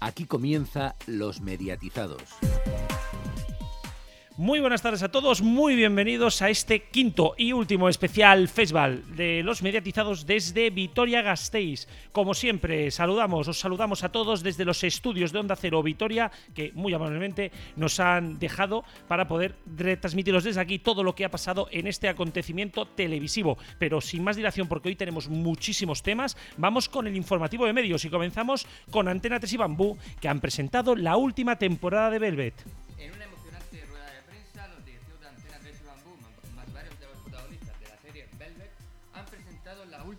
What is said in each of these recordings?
Aquí comienza Los Mediatizados. Muy buenas tardes a todos, muy bienvenidos a este quinto y último especial festival de los mediatizados desde Vitoria Gasteiz. Como siempre, saludamos, os saludamos a todos desde los estudios de Onda Cero Vitoria, que muy amablemente nos han dejado para poder retransmitiros desde aquí todo lo que ha pasado en este acontecimiento televisivo. Pero sin más dilación, porque hoy tenemos muchísimos temas, vamos con el informativo de medios y comenzamos con Antena 3 y Bambú, que han presentado la última temporada de Velvet.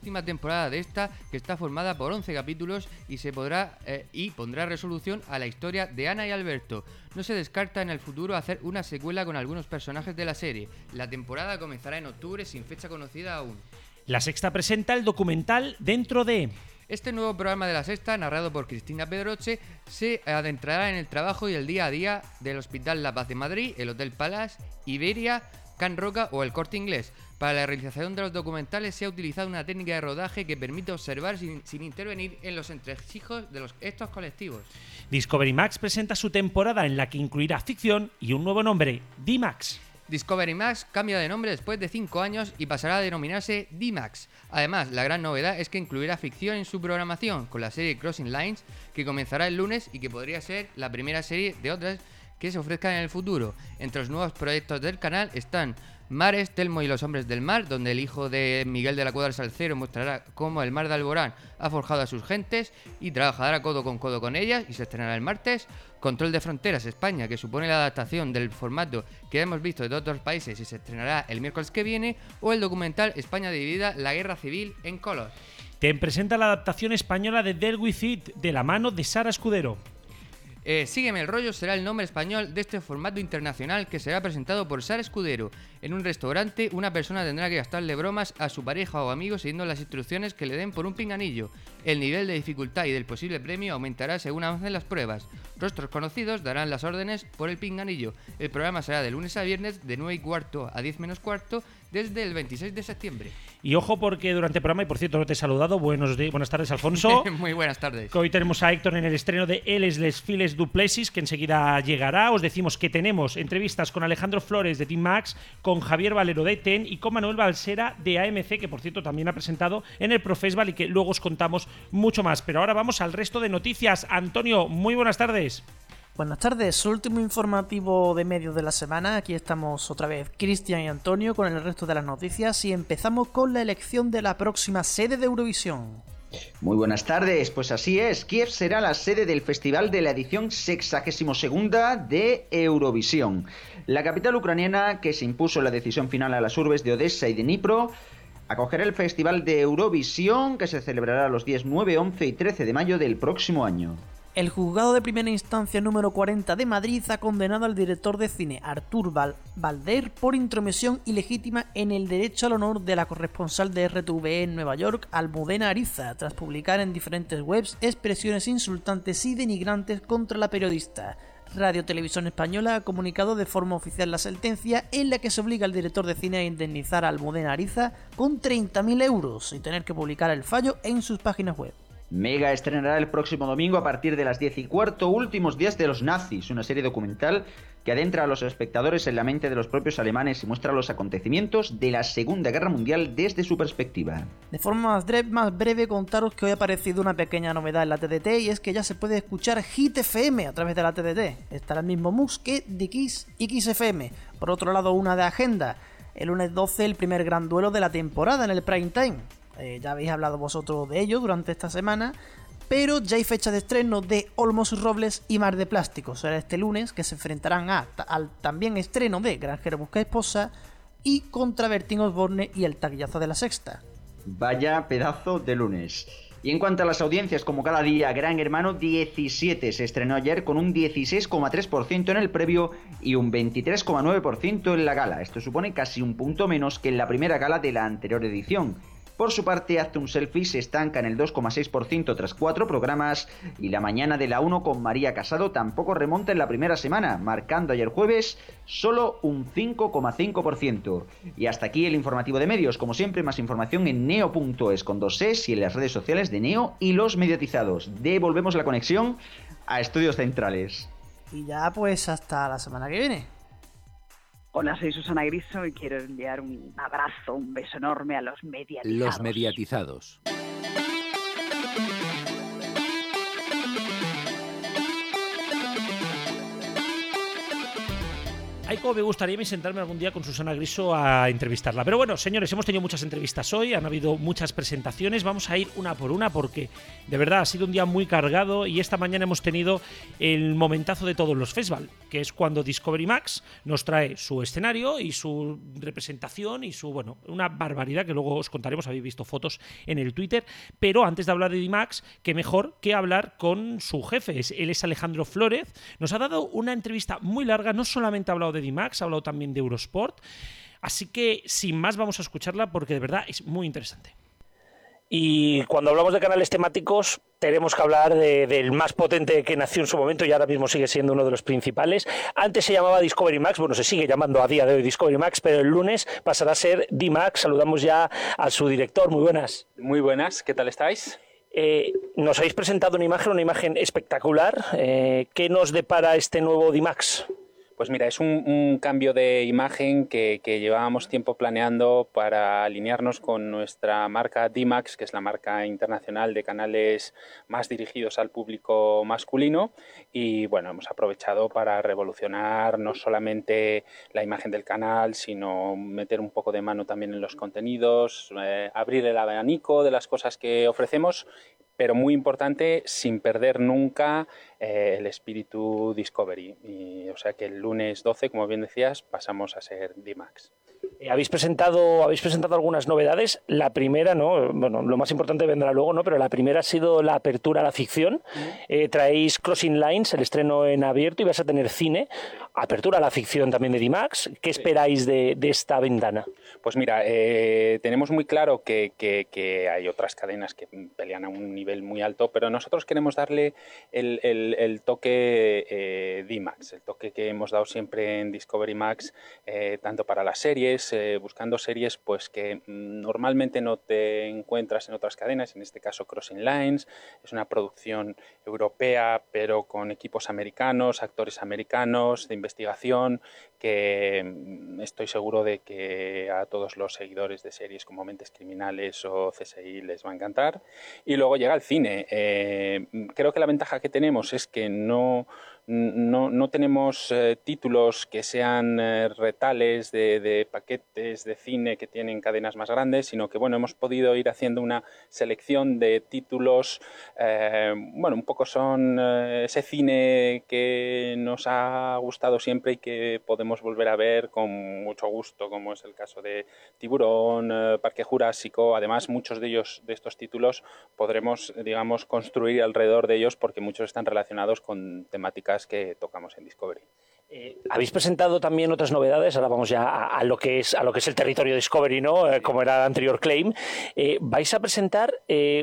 Última temporada de esta, que está formada por 11 capítulos y se podrá eh, y pondrá resolución a la historia de Ana y Alberto. No se descarta en el futuro hacer una secuela con algunos personajes de la serie. La temporada comenzará en octubre sin fecha conocida aún. La sexta presenta el documental Dentro de... Este nuevo programa de la Sexta, narrado por Cristina Pedroche, se adentrará en el trabajo y el día a día del Hospital La Paz de Madrid, el Hotel Palace, Iberia, Can Roca o el Corte Inglés. Para la realización de los documentales se ha utilizado una técnica de rodaje que permite observar sin, sin intervenir en los entresijos de los, estos colectivos. Discovery Max presenta su temporada en la que incluirá ficción y un nuevo nombre, D-Max. Discovery Max cambia de nombre después de 5 años y pasará a denominarse D-Max. Además, la gran novedad es que incluirá ficción en su programación, con la serie Crossing Lines, que comenzará el lunes y que podría ser la primera serie de otras que se ofrezcan en el futuro. Entre los nuevos proyectos del canal están Mares, Telmo y los Hombres del Mar, donde el hijo de Miguel de la Cuadra Salcero mostrará cómo el mar de Alborán ha forjado a sus gentes y trabajará codo con codo con ellas y se estrenará el martes. Control de Fronteras España, que supone la adaptación del formato que hemos visto de otros países y se estrenará el miércoles que viene. O el documental España dividida, la guerra civil en color. Te presenta la adaptación española de Del With It de la mano de Sara Escudero. Eh, Sígueme el rollo será el nombre español de este formato internacional que será presentado por Sara Escudero. En un restaurante, una persona tendrá que gastarle bromas a su pareja o amigo siguiendo las instrucciones que le den por un pinganillo. El nivel de dificultad y del posible premio aumentará según avancen las pruebas. Rostros conocidos darán las órdenes por el pinganillo. El programa será de lunes a viernes de 9 y cuarto a 10 menos cuarto desde el 26 de septiembre. Y ojo porque durante el programa, y por cierto no te he saludado, buenos buenas tardes Alfonso. Muy buenas tardes. que hoy tenemos a Héctor en el estreno de Eles Les Files Duplessis, que enseguida llegará. Os decimos que tenemos entrevistas con Alejandro Flores de Team Max, con Javier Valero de TEN y con Manuel Balsera de AMC, que por cierto también ha presentado en el Profesval y que luego os contamos mucho más. Pero ahora vamos al resto de noticias. Antonio, muy buenas tardes. Buenas tardes, último informativo de medios de la semana. Aquí estamos otra vez Cristian y Antonio con el resto de las noticias y empezamos con la elección de la próxima sede de Eurovisión. Muy buenas tardes, pues así es, Kiev será la sede del festival de la edición 62 de Eurovisión. La capital ucraniana, que se impuso la decisión final a las urbes de Odessa y de Dnipro, acogerá el festival de Eurovisión que se celebrará los días 9, 11 y 13 de mayo del próximo año. El juzgado de primera instancia número 40 de Madrid ha condenado al director de cine Artur Val Valder por intromisión ilegítima en el derecho al honor de la corresponsal de RTVE en Nueva York, Almudena Ariza, tras publicar en diferentes webs expresiones insultantes y denigrantes contra la periodista. Radio Televisión Española ha comunicado de forma oficial la sentencia en la que se obliga al director de cine a indemnizar a Almudena Ariza con 30.000 euros y tener que publicar el fallo en sus páginas web. Mega estrenará el próximo domingo a partir de las 10 y cuarto Últimos días de los nazis, una serie documental que adentra a los espectadores en la mente de los propios alemanes y muestra los acontecimientos de la Segunda Guerra Mundial desde su perspectiva. De forma más, breve contaros que hoy ha aparecido una pequeña novedad en la TDT y es que ya se puede escuchar Hit FM a través de la TDT. Estará el mismo MUX que Dix y XFM. Por otro lado, una de agenda. El lunes 12 el primer gran duelo de la temporada en el prime time. Eh, ya habéis hablado vosotros de ello durante esta semana. Pero ya hay fecha de estreno de Olmos Robles y Mar de Plástico. Será este lunes que se enfrentarán a- al también estreno de Granjero Busca Esposa y contra Bertín Osborne y el taquillazo de la sexta. Vaya pedazo de lunes. Y en cuanto a las audiencias, como cada día, Gran Hermano 17 se estrenó ayer con un 16,3% en el previo y un 23,9% en la gala. Esto supone casi un punto menos que en la primera gala de la anterior edición. Por su parte, Hazte un Selfie se estanca en el 2,6% tras cuatro programas y la mañana de la 1 con María Casado tampoco remonta en la primera semana, marcando ayer jueves solo un 5,5%. Y hasta aquí el informativo de medios. Como siempre, más información en neo.es con dos es y en las redes sociales de Neo y los mediatizados. Devolvemos la conexión a Estudios Centrales. Y ya pues hasta la semana que viene. Hola, soy Susana Griso y quiero enviar un abrazo, un beso enorme a los mediatizados. Los mediatizados. Ay, como me gustaría sentarme algún día con Susana Griso a entrevistarla. Pero bueno, señores, hemos tenido muchas entrevistas hoy, han habido muchas presentaciones. Vamos a ir una por una porque de verdad ha sido un día muy cargado y esta mañana hemos tenido el momentazo de todos los festivals, que es cuando Discovery Max nos trae su escenario y su representación y su, bueno, una barbaridad que luego os contaremos, habéis visto fotos en el Twitter. Pero antes de hablar de D-Max, qué mejor que hablar con su jefe. Él es Alejandro Flórez. Nos ha dado una entrevista muy larga, no solamente ha hablado de D-Max, ha hablado también de Eurosport. Así que sin más vamos a escucharla porque de verdad es muy interesante. Y cuando hablamos de canales temáticos, tenemos que hablar de- del más potente que nació en su momento y ahora mismo sigue siendo uno de los principales. Antes se llamaba Discovery Max, bueno, se sigue llamando a día de hoy Discovery Max, pero el lunes pasará a ser D-Max. Saludamos ya a su director. Muy buenas. Muy buenas, ¿qué tal estáis? Eh, nos habéis presentado una imagen, una imagen espectacular. Eh, ¿Qué nos depara este nuevo D-Max? Pues mira, es un, cambio de imagen que, que llevábamos tiempo planeando para alinearnos con nuestra marca D-Max, que es la marca internacional de canales más dirigidos al público masculino. Y bueno, hemos aprovechado para revolucionar no solamente la imagen del canal, sino meter un poco de mano también en los contenidos, eh, abrir el abanico de las cosas que ofrecemos pero muy importante, sin perder nunca eh, el espíritu Discovery. Y, o sea que el lunes 12, como bien decías, pasamos a ser D-Max. Eh, habéis presentado habéis presentado algunas novedades. La primera, no, bueno, lo más importante vendrá luego, ¿no? Pero la primera ha sido la apertura a la ficción. Eh, traéis Crossing Lines, el estreno en abierto, y vas a tener cine. Apertura a la ficción también de D-Max. ¿Qué esperáis de, de esta ventana? Pues mira, eh, tenemos muy claro que, que- que hay otras cadenas que pelean a un nivel muy alto, pero nosotros queremos darle el, el- el toque eh, D-Max, el toque que hemos dado siempre en Discovery Max, eh, tanto para las series, eh, buscando series pues que mm, normalmente no te encuentras en otras cadenas, en este caso Crossing Lines, es una producción europea, pero con equipos americanos, actores americanos, de investigación, que mm, estoy seguro de que a todos los seguidores de series como Mentes Criminales o CSI les va a encantar. Y luego llega el cine. Eh, creo que la ventaja que tenemos es que no, no, no tenemos eh, títulos que sean eh, retales de, de paquetes de cine que tienen cadenas más grandes, sino que bueno, hemos podido ir haciendo una selección de títulos, eh, bueno, un poco son eh, ese cine que nos ha gustado siempre y que podemos volver a ver con mucho gusto, como es el caso de Tiburón, Parque Jurásico. Además, muchos de ellos, de estos títulos, podremos, digamos, construir alrededor de ellos porque muchos están relacionados con temáticas que tocamos en Discovery. Eh, habéis presentado también otras novedades, ahora vamos ya a, a lo que es a lo que es el territorio Discovery, ¿no? Eh, como era el anterior claim. Eh, vais a presentar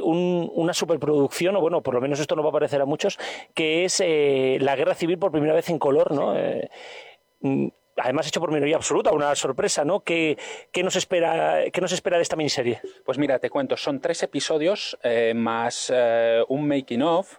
un- una superproducción, o bueno, por lo menos esto no va a parecer a muchos, que es la guerra civil por primera vez en color, ¿no? Mm, además hecho por minoría absoluta, una sorpresa, ¿no? ¿Qué, qué nos espera, qué nos espera de esta miniserie? Pues mira, te cuento, son tres episodios eh, más eh, un making of.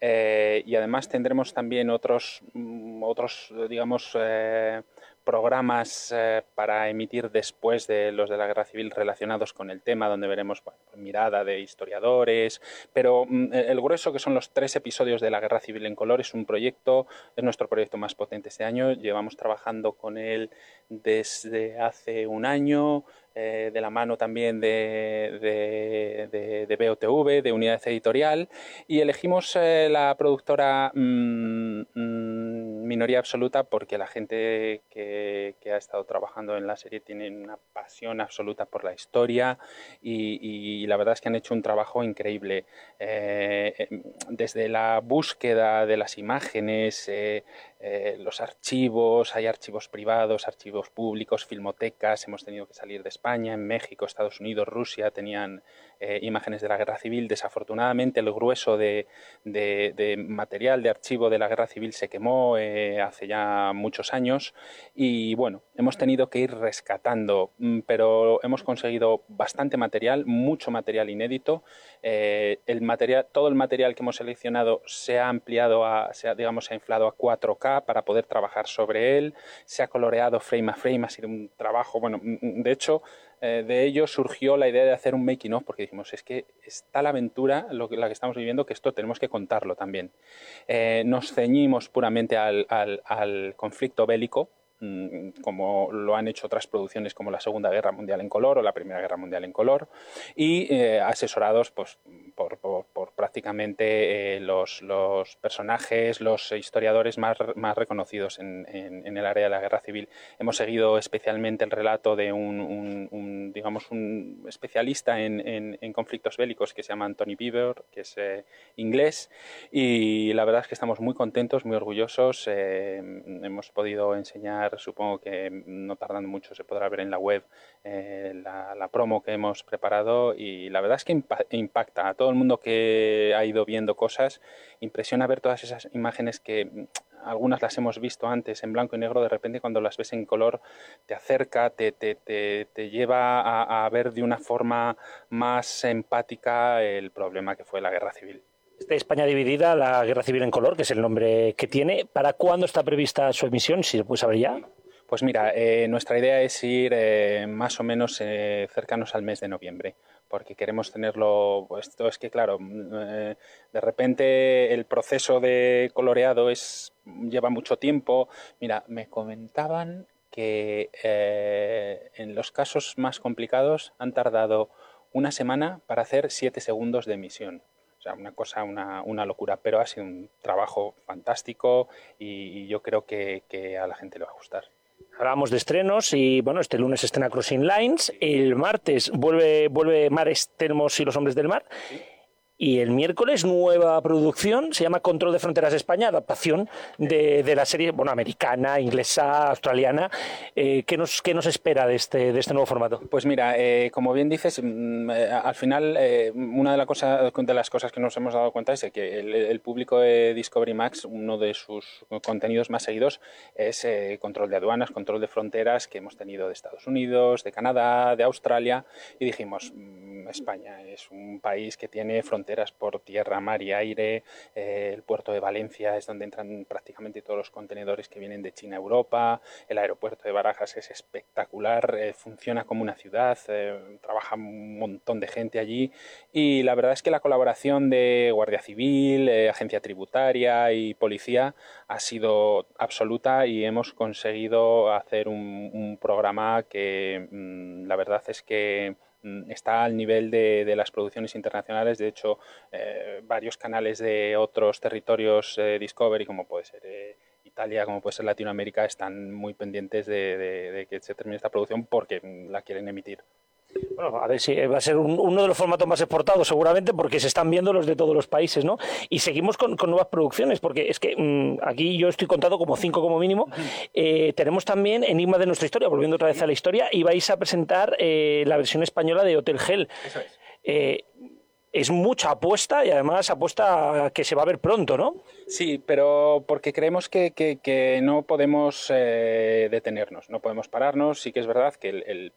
Eh, y además tendremos también otros, mm, otros digamos, eh, programas eh, para emitir después de los de la guerra civil relacionados con el tema, donde veremos bueno, mirada de historiadores, pero mm, el grueso que son los tres episodios de la guerra civil en color es un proyecto, es nuestro proyecto más potente este año, llevamos trabajando con él desde hace un año, eh, de la mano también de, de, de- BOTV, de Unidad Editorial, y elegimos eh, la productora mm, mm, Minoría Absoluta porque la gente que, que ha estado trabajando en la serie tiene una pasión absoluta por la historia y, la verdad es que han hecho un trabajo increíble. Eh, eh, desde la búsqueda de las imágenes, eh, los archivos, hay archivos privados, archivos públicos, filmotecas, hemos tenido que salir de España, en México, Estados Unidos, Rusia, tenían eh, imágenes de la guerra civil. Desafortunadamente el grueso de, de- de material de archivo de la guerra civil se quemó eh, hace ya muchos años y bueno, hemos tenido que ir rescatando, mm, pero hemos conseguido bastante material, mucho material inédito. Eh, el material, todo el material que hemos seleccionado se ha ampliado, a, se ha, digamos, se ha inflado a 4K para poder trabajar sobre él, se ha coloreado frame a frame, ha sido un trabajo, bueno, de hecho, eh, de ello surgió la idea de hacer un making of, porque dijimos, es que está la aventura, lo que, la que estamos viviendo, que esto tenemos que contarlo también. Eh, nos ceñimos puramente al, al conflicto bélico, Mm, como lo han hecho otras producciones como la Segunda Guerra Mundial en color o la Primera Guerra Mundial en color, y eh, asesorados pues, por, prácticamente eh, los, personajes, los historiadores más, más reconocidos en, el área de la guerra civil. Hemos seguido especialmente el relato de un, digamos, un especialista en, conflictos bélicos que se llama Anthony Beaver, que es eh, inglés, y la verdad es que estamos muy contentos, muy orgullosos. hemos podido enseñar supongo que no tardando mucho se podrá ver en la web eh, la, promo que hemos preparado y la verdad es que impacta a todo el mundo que ha ido viendo cosas, impresiona ver todas esas imágenes que mm, algunas las hemos visto antes en blanco y negro, de repente cuando las ves en color te acerca, te, te, te, lleva a, a ver de una forma más empática el problema que fue la guerra civil. De España dividida, la Guerra Civil en Color, que es el nombre que tiene. ¿Para cuándo está prevista su emisión? Si se puede saber ya. Pues mira, eh, nuestra idea es ir eh, más o menos eh, cercanos al mes de noviembre, porque queremos tenerlo. Pues, esto es que, claro, mm, de repente el proceso de coloreado es lleva mucho tiempo. Mira, me comentaban que en los casos más complicados han tardado una semana para hacer siete segundos de emisión. O sea, una cosa, una, una locura, pero ha sido un trabajo fantástico y, yo creo que, que a la gente le va a gustar. Hablábamos de estrenos y bueno, este lunes estrena Crossing Lines, el martes vuelve, vuelve Mares, Termos y los Hombres del Mar. Y el miércoles, nueva producción, se llama Control de Fronteras España, adaptación de, de la serie bueno, americana, inglesa, australiana. Eh, ¿qué, nos, ¿Qué nos espera de este, de este nuevo formato? Pues mira, eh, como bien dices, mm, eh, al final eh, una de, la cosa, de las cosas que nos hemos dado cuenta es que el, el, público de Discovery Max, uno de sus contenidos más seguidos es control de aduanas, control de fronteras que hemos tenido de Estados Unidos, de Canadá, de Australia, y dijimos, mm, España es un país que tiene fronteras por tierra, mar y aire. Eh, el puerto de Valencia es donde entran prácticamente todos los contenedores que vienen de China a Europa. El aeropuerto de Barajas es espectacular, eh, funciona como una ciudad, eh, trabaja un montón de gente allí. Y la verdad es que la colaboración de Guardia Civil, Agencia Tributaria y Policía ha sido absoluta y hemos conseguido hacer un, un programa que mm, la verdad es que está al nivel de, las producciones internacionales. De hecho, eh, varios canales de otros territorios eh, Discovery, como puede ser eh, Italia, como puede ser Latinoamérica, están muy pendientes de, que se termine esta producción porque la quieren emitir. Bueno, a ver si va a ser uno de los formatos más exportados seguramente porque se están viendo los de todos los países, ¿no? Y seguimos con, nuevas producciones porque es que mm, aquí yo estoy contado como cinco como mínimo. Eh, tenemos también Enigma de nuestra historia, volviendo otra vez a la historia, y vais a presentar eh, la versión española de Hotel Hell. Eso es. Eh, es mucha apuesta y además apuesta que se va a ver pronto, ¿no? Sí, pero porque creemos que, no podemos eh, detenernos, no podemos pararnos. Sí que es verdad que el,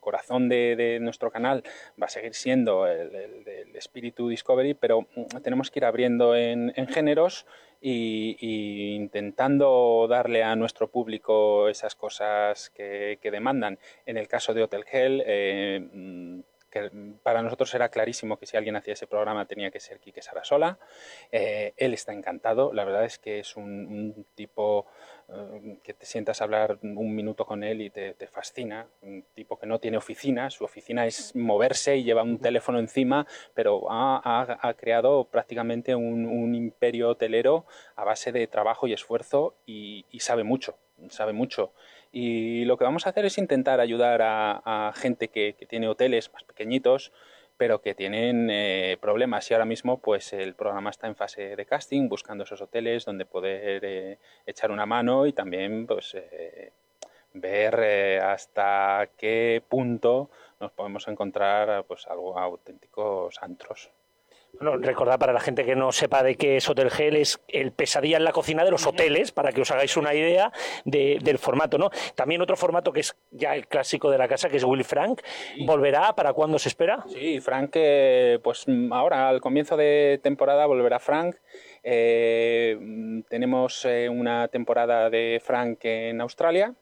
corazón de, nuestro canal va a seguir siendo el, el, espíritu Discovery, pero mm, tenemos que ir abriendo en, géneros y, intentando darle a nuestro público esas cosas que, que demandan. En el caso de Hotel Hell, eh, mm, que para nosotros era clarísimo que si alguien hacía ese programa tenía que ser Quique Sarasola. Eh, él está encantado, la verdad es que es un, tipo eh, que te sientas a hablar un minuto con él y te, fascina, un tipo que no tiene oficina, su oficina es moverse y lleva un teléfono encima, pero ha, creado prácticamente un, imperio hotelero a base de trabajo y esfuerzo y sabe mucho, sabe mucho. Y lo que vamos a hacer es intentar ayudar a, gente que, tiene hoteles más pequeñitos, pero que tienen eh, problemas. Y ahora mismo, pues el programa está en fase de casting, buscando esos hoteles donde poder eh, echar una mano y también, pues, eh, ver hasta qué punto nos podemos encontrar, pues, algo auténticos antros. Bueno, recordad para la gente que no sepa de qué es Hotel Hell, es el pesadilla en la cocina de los hoteles, para que os hagáis una idea del formato, ¿no? También otro formato que es ya el clásico de la casa, que es Willy Frank, ¿volverá? ¿Para cuándo se espera? Sí, Frank, eh, pues ahora al comienzo de temporada volverá Frank. Eh, tenemos eh, una temporada de Frank en Australia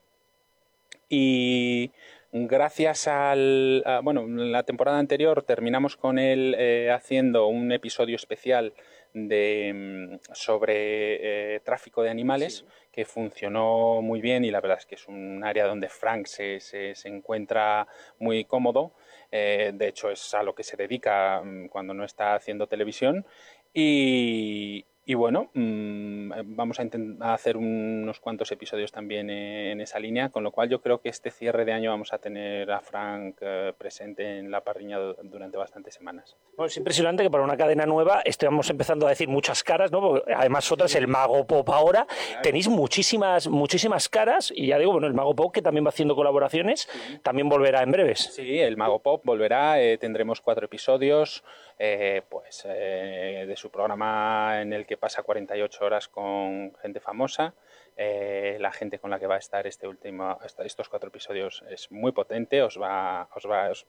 y gracias al bueno la temporada anterior terminamos con él eh, haciendo un episodio especial de mm, sobre eh, tráfico de animales que funcionó muy bien y la verdad es que es un área donde Frank se, se, encuentra muy cómodo. Eh, de hecho es a lo que se dedica mm, cuando no está haciendo televisión. Y, y bueno, mm, vamos a, intentar hacer unos cuantos episodios también en esa línea, con lo cual yo creo que este cierre de año vamos a tener a Frank eh, presente en la parrilla durante bastantes semanas. Bueno, es impresionante que para una cadena nueva estemos empezando a decir muchas caras, ¿no? además otras, el Mago Pop ahora, tenéis muchísimas, muchísimas caras y ya digo, bueno, el Mago Pop que también va haciendo colaboraciones, también volverá en breves. Sí, el Mago Pop volverá, eh, tendremos cuatro episodios. Eh, pues, eh, de su programa en el que pasa 48 horas con gente famosa. Eh, la gente con la que va a estar este último, estos cuatro episodios es muy potente, os va, os va, os,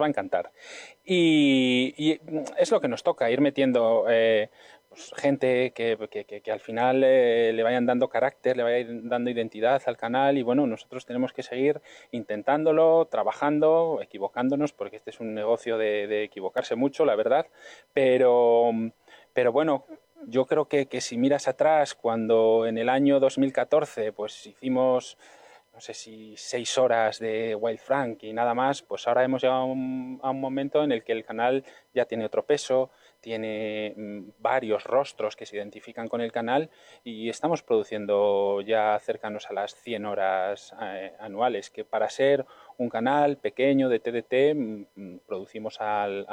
va a encantar. Y, es lo que nos toca, ir metiendo pues, gente que, que, al final eh, le vayan dando carácter, le vayan dando identidad al canal y bueno, nosotros tenemos que seguir intentándolo, trabajando, equivocándonos, porque este es un negocio de, equivocarse mucho, la verdad, pero, pero bueno, yo creo que, que, si miras atrás, cuando en el año 2014 pues hicimos, no sé si seis horas de Wild Frank y nada más, pues ahora hemos llegado a un, a un momento en el que el canal ya tiene otro peso, tiene mm, varios rostros que se identifican con el canal y estamos produciendo ya cercanos a las 100 horas eh, anuales, que para ser un canal pequeño de TDT, mm, mm, producimos al,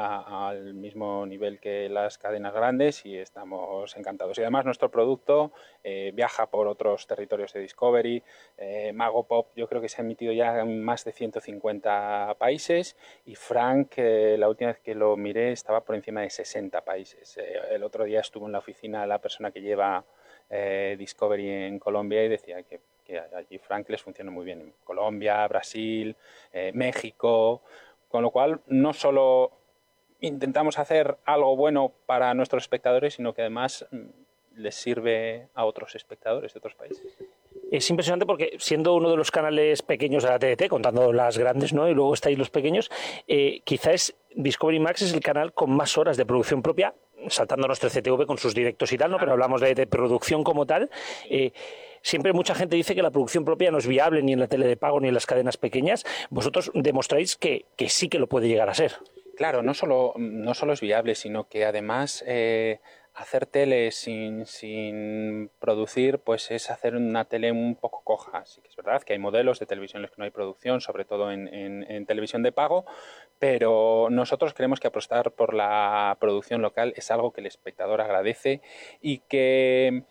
mismo nivel que las cadenas grandes y estamos encantados. Y además nuestro producto eh, viaja por otros territorios de Discovery. Eh, Mago Pop yo creo que se ha emitido ya en más de 150 países y Frank, eh, la última vez que lo miré, estaba por encima de 60 países. el otro día estuvo en la oficina la persona que lleva Discovery en Colombia y decía que allí Frank les funciona muy bien en Colombia, Brasil, eh, México, con lo cual no solo intentamos hacer algo bueno para nuestros espectadores, sino que además mm, les sirve a otros espectadores de otros países. Es impresionante porque siendo uno de los canales pequeños de la TDT, contando las grandes, ¿no? Y luego estáis los pequeños, eh, quizás Discovery Max es el canal con más horas de producción propia, saltando nuestro CTV con sus directos y tal, ¿no? Pero hablamos de, producción como tal. Eh, Siempre mucha gente dice que la producción propia no es viable ni en la tele de pago ni en las cadenas pequeñas. Vosotros demostráis que, sí que lo puede llegar a ser. Claro, no solo, no solo es viable, sino que además eh, hacer tele sin, producir, pues es hacer una tele un poco coja. Así que es verdad que hay modelos de televisión en los que no hay producción, sobre todo en, en televisión de pago, pero nosotros creemos que apostar por la producción local es algo que el espectador agradece y que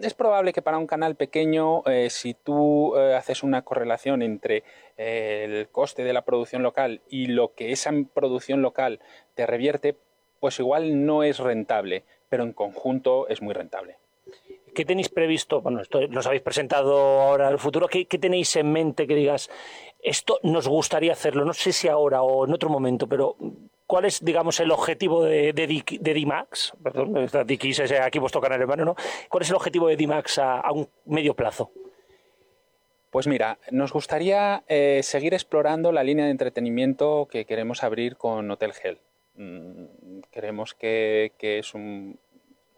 es probable que para un canal pequeño, eh, si tú eh, haces una correlación entre eh, el coste de la producción local y lo que esa producción local te revierte, pues igual no es rentable, pero en conjunto es muy rentable. ¿Qué tenéis previsto? Bueno, esto nos habéis presentado ahora el futuro. ¿Qué, ¿Qué, tenéis en mente que digas, esto nos gustaría hacerlo? No sé si ahora o en otro momento, pero ¿Cuál es, digamos, el objetivo de, de? Perdón, DX es aquí vuestro canal hermano, ¿no? ¿Cuál es el objetivo de DIMAX a, un medio plazo? Pues mira, nos gustaría eh, seguir explorando la línea de entretenimiento que queremos abrir con Hotel Hell. Mm, creemos que, es un,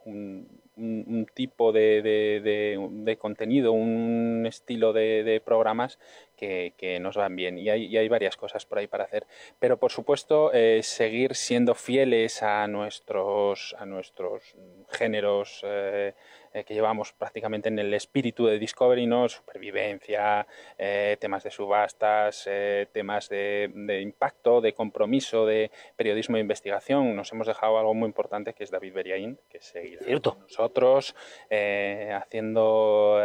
un, tipo de, de, contenido, un estilo de, programas que, nos van bien y hay, hay, varias cosas por ahí para hacer. Pero por supuesto, eh, seguir siendo fieles a nuestros, a nuestros géneros. Eh, eh, que llevamos prácticamente en el espíritu de Discovery, ¿no? Supervivencia, eh, temas de subastas, eh, temas de, impacto, de compromiso, de periodismo de investigación. Nos hemos dejado algo muy importante que es David Beriaín, que seguirá Cierto. nosotros haciendo,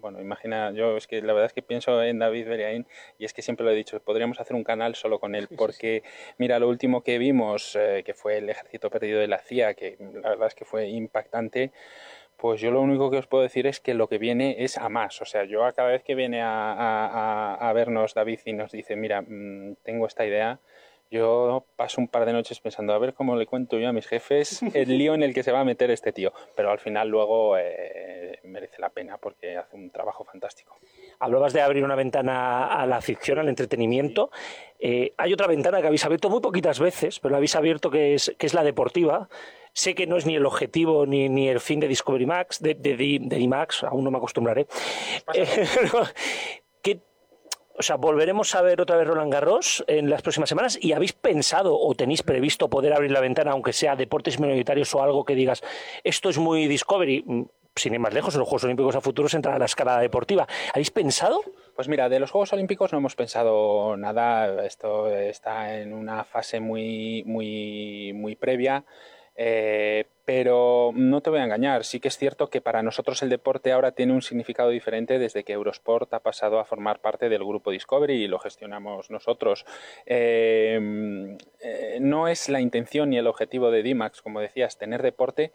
bueno, imagina, yo es que la verdad es que pienso en David Beriaín y es que siempre lo he dicho, podríamos hacer un canal solo con él porque mira, lo último que vimos, eh, que fue el ejército perdido de la CIA, que la verdad es que fue impactante, pues yo lo único que os puedo decir es que lo que viene es a más. O sea, yo a cada vez que viene a, vernos David y nos dice, mira, mm, tengo esta idea, yo paso un par de noches pensando a ver cómo le cuento yo a mis jefes el lío en el que se va a meter este tío. Pero al final luego eh, merece la pena porque hace un trabajo fantástico. Hablabas de abrir una ventana a la ficción, al entretenimiento. Eh, hay otra ventana que habéis abierto muy poquitas veces, pero la habéis abierto que es, que es la deportiva. Sé que no es ni el objetivo ni, ni el fin de Discovery Max, de, de, de, Max, aún no me acostumbraré. Eh, o sea, volveremos a ver otra vez Roland Garros en las próximas semanas y habéis pensado o tenéis previsto poder abrir la ventana, aunque sea deportes minoritarios o algo que digas, esto es muy Discovery, mm, sin ir más lejos, en los Juegos Olímpicos a futuros entra la escalada deportiva. ¿Habéis pensado? Pues mira, de los Juegos Olímpicos no hemos pensado nada. Esto está en una fase muy, muy, muy previa. Eh, pero no te voy a engañar, sí que es cierto que para nosotros el deporte ahora tiene un significado diferente desde que Eurosport ha pasado a formar parte del grupo Discovery y lo gestionamos nosotros. Eh, eh, no es la intención ni el objetivo de DIMAX, como decías, tener deporte,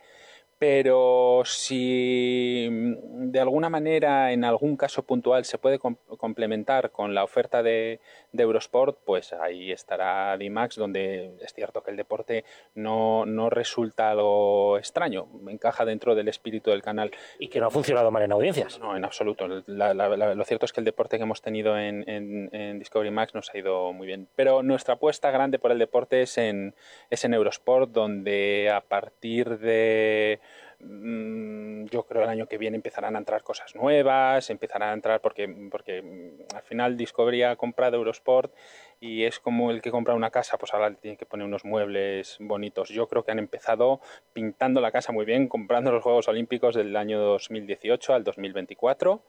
pero si mm, de alguna manera en algún caso puntual se puede complementar con la oferta de, Eurosport, pues ahí estará DIMAX, donde es cierto que el deporte no, no, resulta algo extraño, encaja dentro del espíritu del canal. Y que no ha funcionado mal en audiencias. No, en absoluto. lo cierto es que el deporte que hemos tenido en, en, Discovery Max nos ha ido muy bien. Pero nuestra apuesta grande por el deporte es en, es en Eurosport, donde a partir de yo creo el año que viene empezarán a entrar cosas nuevas, empezarán a entrar porque, porque mm, al final Discovery ha comprado Eurosport y es como el que compra una casa, pues ahora tiene que poner unos muebles bonitos. Yo creo que han empezado pintando la casa muy bien, comprando los Juegos Olímpicos del año 2018 al 2024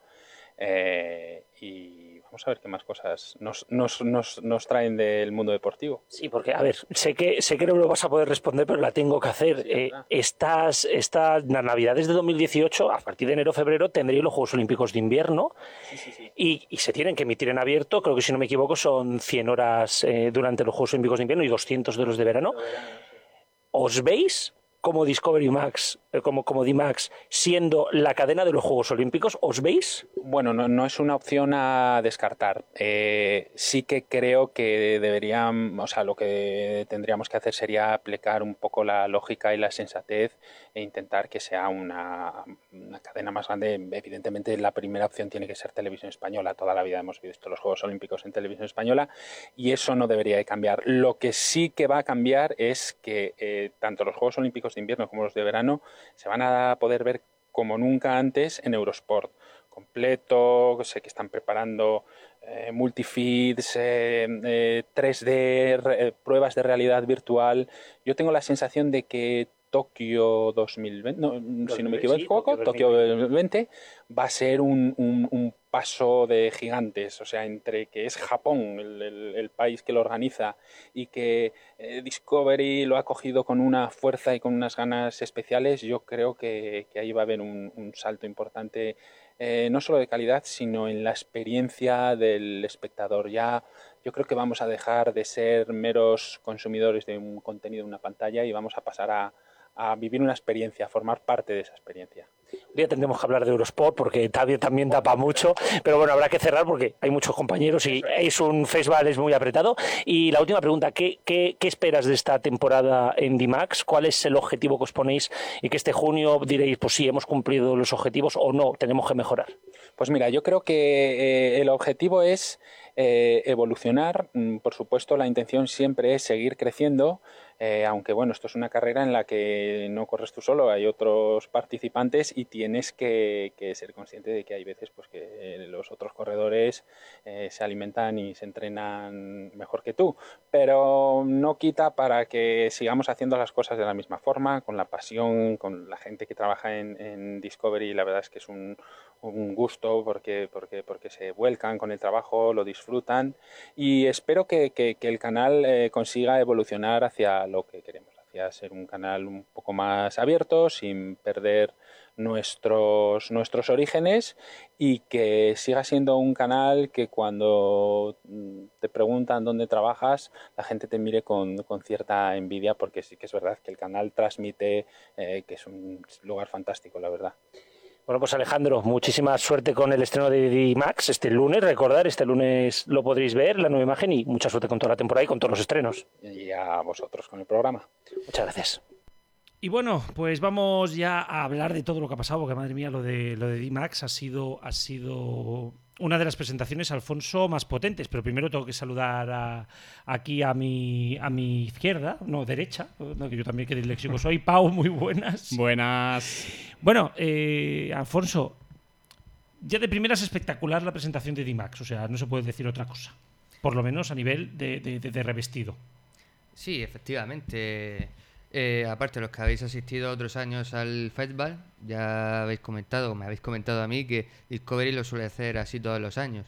eh, y Vamos a ver qué más cosas nos, nos, nos, nos, traen del mundo deportivo. Sí, porque, a ver, sé que, sé que no lo vas a poder responder, pero la tengo que hacer. Eh, estas, estas Navidades de 2018, a partir de enero-febrero, tendréis los Juegos Olímpicos de invierno sí, y, y, se tienen que emitir en abierto. Creo que, si no me equivoco, son 100 horas eh, durante los Juegos Olímpicos de invierno y 200 de los de verano. ¿Os veis como Discovery Max, eh, como, como D-Max, siendo la cadena de los Juegos Olímpicos? ¿Os veis? Bueno, no, no es una opción a descartar. Eh, sí que creo que deberían, o sea, lo que tendríamos que hacer sería aplicar un poco la lógica y la sensatez e intentar que sea una, cadena más grande. Evidentemente, la primera opción tiene que ser televisión española. Toda la vida hemos visto los Juegos Olímpicos en televisión española y eso no debería de cambiar. Lo que sí que va a cambiar es que eh, tanto los Juegos Olímpicos de invierno como los de verano se van a poder ver como nunca antes en Eurosport. Completo, sé que están preparando eh, multifeeds, 3D, eh, eh, pruebas de realidad virtual. Yo tengo la sensación de que Tokio 2020, si no me equivoco, Tokio 2020 va a ser un, un, paso de gigantes, o sea, entre que es Japón el, el, país que lo organiza y que eh, Discovery lo ha cogido con una fuerza y con unas ganas especiales, yo creo que, que ahí va a haber un, un salto importante, eh, no solo de calidad, sino en la experiencia del espectador. Ya yo creo que vamos a dejar de ser meros consumidores de un contenido en una pantalla y vamos a pasar a, a vivir una experiencia, a formar parte de esa experiencia. Un día tendremos que hablar de Eurosport porque también, también da para mucho, pero bueno, habrá que cerrar porque hay muchos compañeros y es un festival es muy apretado. Y la última pregunta, ¿qué, qué, qué esperas de esta temporada en DIMAX? ¿Cuál es el objetivo que os ponéis y que este junio diréis, pues sí, hemos cumplido los objetivos o no, tenemos que mejorar? Pues mira, yo creo que eh, el objetivo es eh, evolucionar. Mm, por supuesto, la intención siempre es seguir creciendo. Eh, aunque bueno, esto es una carrera en la que no corres tú solo, hay otros participantes y tienes que, ser consciente de que hay veces pues, que los otros corredores eh, se alimentan y se entrenan mejor que tú, pero no quita para que sigamos haciendo las cosas de la misma forma, con la pasión, con la gente que trabaja en Discovery, la verdad es que es un, un gusto porque, porque, porque se vuelcan con el trabajo, lo disfrutan y espero que, que, el canal eh, consiga evolucionar hacia lo que queremos, hacia ser un canal un poco más abierto, sin perder nuestros, nuestros orígenes y que siga siendo un canal que cuando mm, te preguntan dónde trabajas, la gente te mire con, con cierta envidia porque sí que es verdad que el canal transmite eh, que es un lugar fantástico, la verdad. Bueno, pues Alejandro, muchísima suerte con el estreno de D-Max este lunes. Recordar, este lunes lo podréis ver, la nueva imagen, y mucha suerte con toda la temporada y con todos los estrenos. Y a vosotros con el programa. Muchas gracias. Y bueno, pues vamos ya a hablar de todo lo que ha pasado, porque madre mía, lo de lo de D-Max ha sido, ha sido una de las presentaciones, Alfonso, más potentes. Pero primero tengo que saludar a- aquí a mi, a mi izquierda, no, derecha, no, que yo también que disléxico soy. Pau, muy buenas. Buenas. Bueno, eh, Alfonso, ya de primera es espectacular la presentación de D-Max, o sea, no se puede decir otra cosa. Por lo menos a nivel de, de- de- de revestido. Sí, efectivamente. Eh, aparte, los que habéis asistido otros años al festival, ya habéis comentado, me habéis comentado a mí que Discovery lo suele hacer así todos los años.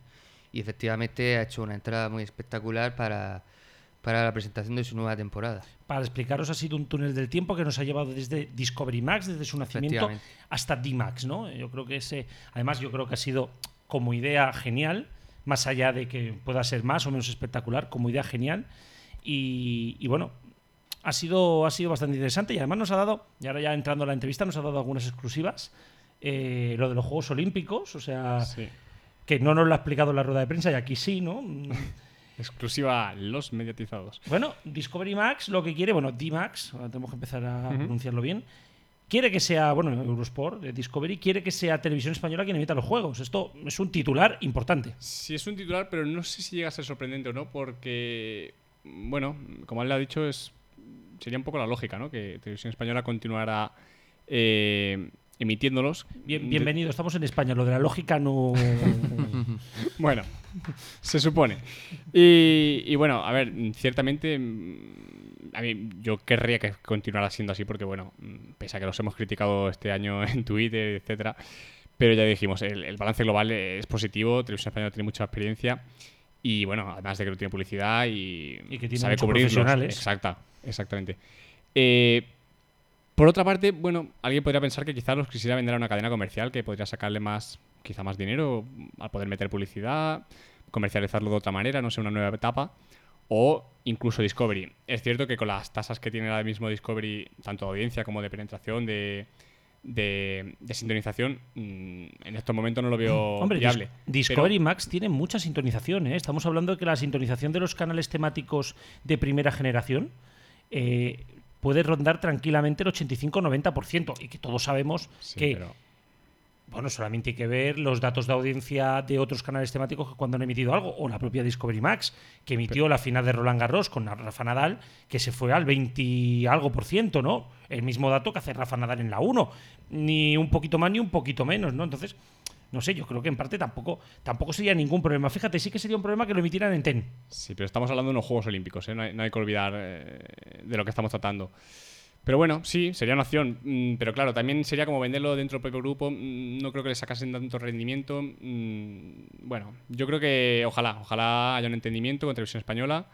Y efectivamente ha hecho una entrada muy espectacular para, para la presentación de su nueva temporada. Para explicaros, ha sido un túnel del tiempo que nos ha llevado desde Discovery Max, desde su nacimiento, hasta D-Max, ¿no? Yo creo que ese, además, yo creo que ha sido como idea genial, más allá de que pueda ser más o menos espectacular, como idea genial. Y, y bueno, ha sido, ha sido bastante interesante y además nos ha dado, y ahora ya entrando a la entrevista, nos ha dado algunas exclusivas. eh, lo de los Juegos Olímpicos, o sea, Sí. que no nos lo ha explicado en la rueda de prensa y aquí sí, ¿no? Exclusiva los mediatizados. Bueno, Discovery Max lo que quiere, bueno, D-Max, tenemos que empezar a pronunciarlo bien, quiere que sea, bueno, Eurosport, de Discovery, quiere que sea Televisión Española quien emita los juegos. Esto es un titular importante. Sí, es un titular, pero no sé si llega a ser sorprendente o no, porque, bueno, como él le ha dicho, es sería un poco la lógica, ¿no? Que Televisión Española continuará eh, emitiéndolos. Bien, bienvenido, estamos en España, lo de la lógica no... Bueno, se supone. Y, y bueno, a ver, ciertamente mm, a mí yo querría que continuara siendo así porque, bueno, mm, pese a que los hemos criticado este año en Twitter, etcétera, pero ya dijimos, el, el balance global es positivo, Televisión Española tiene mucha experiencia y, bueno, además de que no tiene publicidad y, Y que tiene sabe cubrirlos. profesionales. Exacta, exactamente. Eh, por otra parte, bueno, alguien podría pensar que quizás los quisiera vender a una cadena comercial que podría sacarle más, quizá más dinero al poder meter publicidad, comercializarlo de otra manera, no sé, una nueva etapa, o incluso Discovery. Es cierto que con las tasas que tiene ahora mismo Discovery, tanto de audiencia como de penetración, de, de, de sintonización, mm, en estos momentos no lo veo Hombre, Dis- viable. Discovery Pero- Max tiene mucha sintonización. ¿eh? Estamos hablando de que la sintonización de los canales temáticos de primera generación eh, puede rondar tranquilamente el 85-90%. Y que todos sabemos Sí, que, pero- bueno, solamente hay que ver los datos de audiencia de otros canales temáticos que cuando han emitido algo, o la propia Discovery Max, que emitió la final de Roland Garros con Rafa Nadal, que se fue al 20 y algo por ciento, ¿no? El mismo dato que hace Rafa Nadal en la 1. Ni un poquito más ni un poquito menos, ¿no? Entonces, no sé, yo creo que en parte tampoco, tampoco sería ningún problema. Fíjate, sí que sería un problema que lo emitieran en TEN. Sí, pero estamos hablando de unos Juegos Olímpicos, ¿eh? no, hay, que olvidar eh, de lo que estamos tratando. Pero bueno, sí, sería una opción. mm, pero claro, también sería como venderlo dentro del propio grupo. mm, no creo que le sacasen tanto rendimiento. mm, bueno, yo creo que ojalá, ojalá haya un entendimiento con Televisión Española,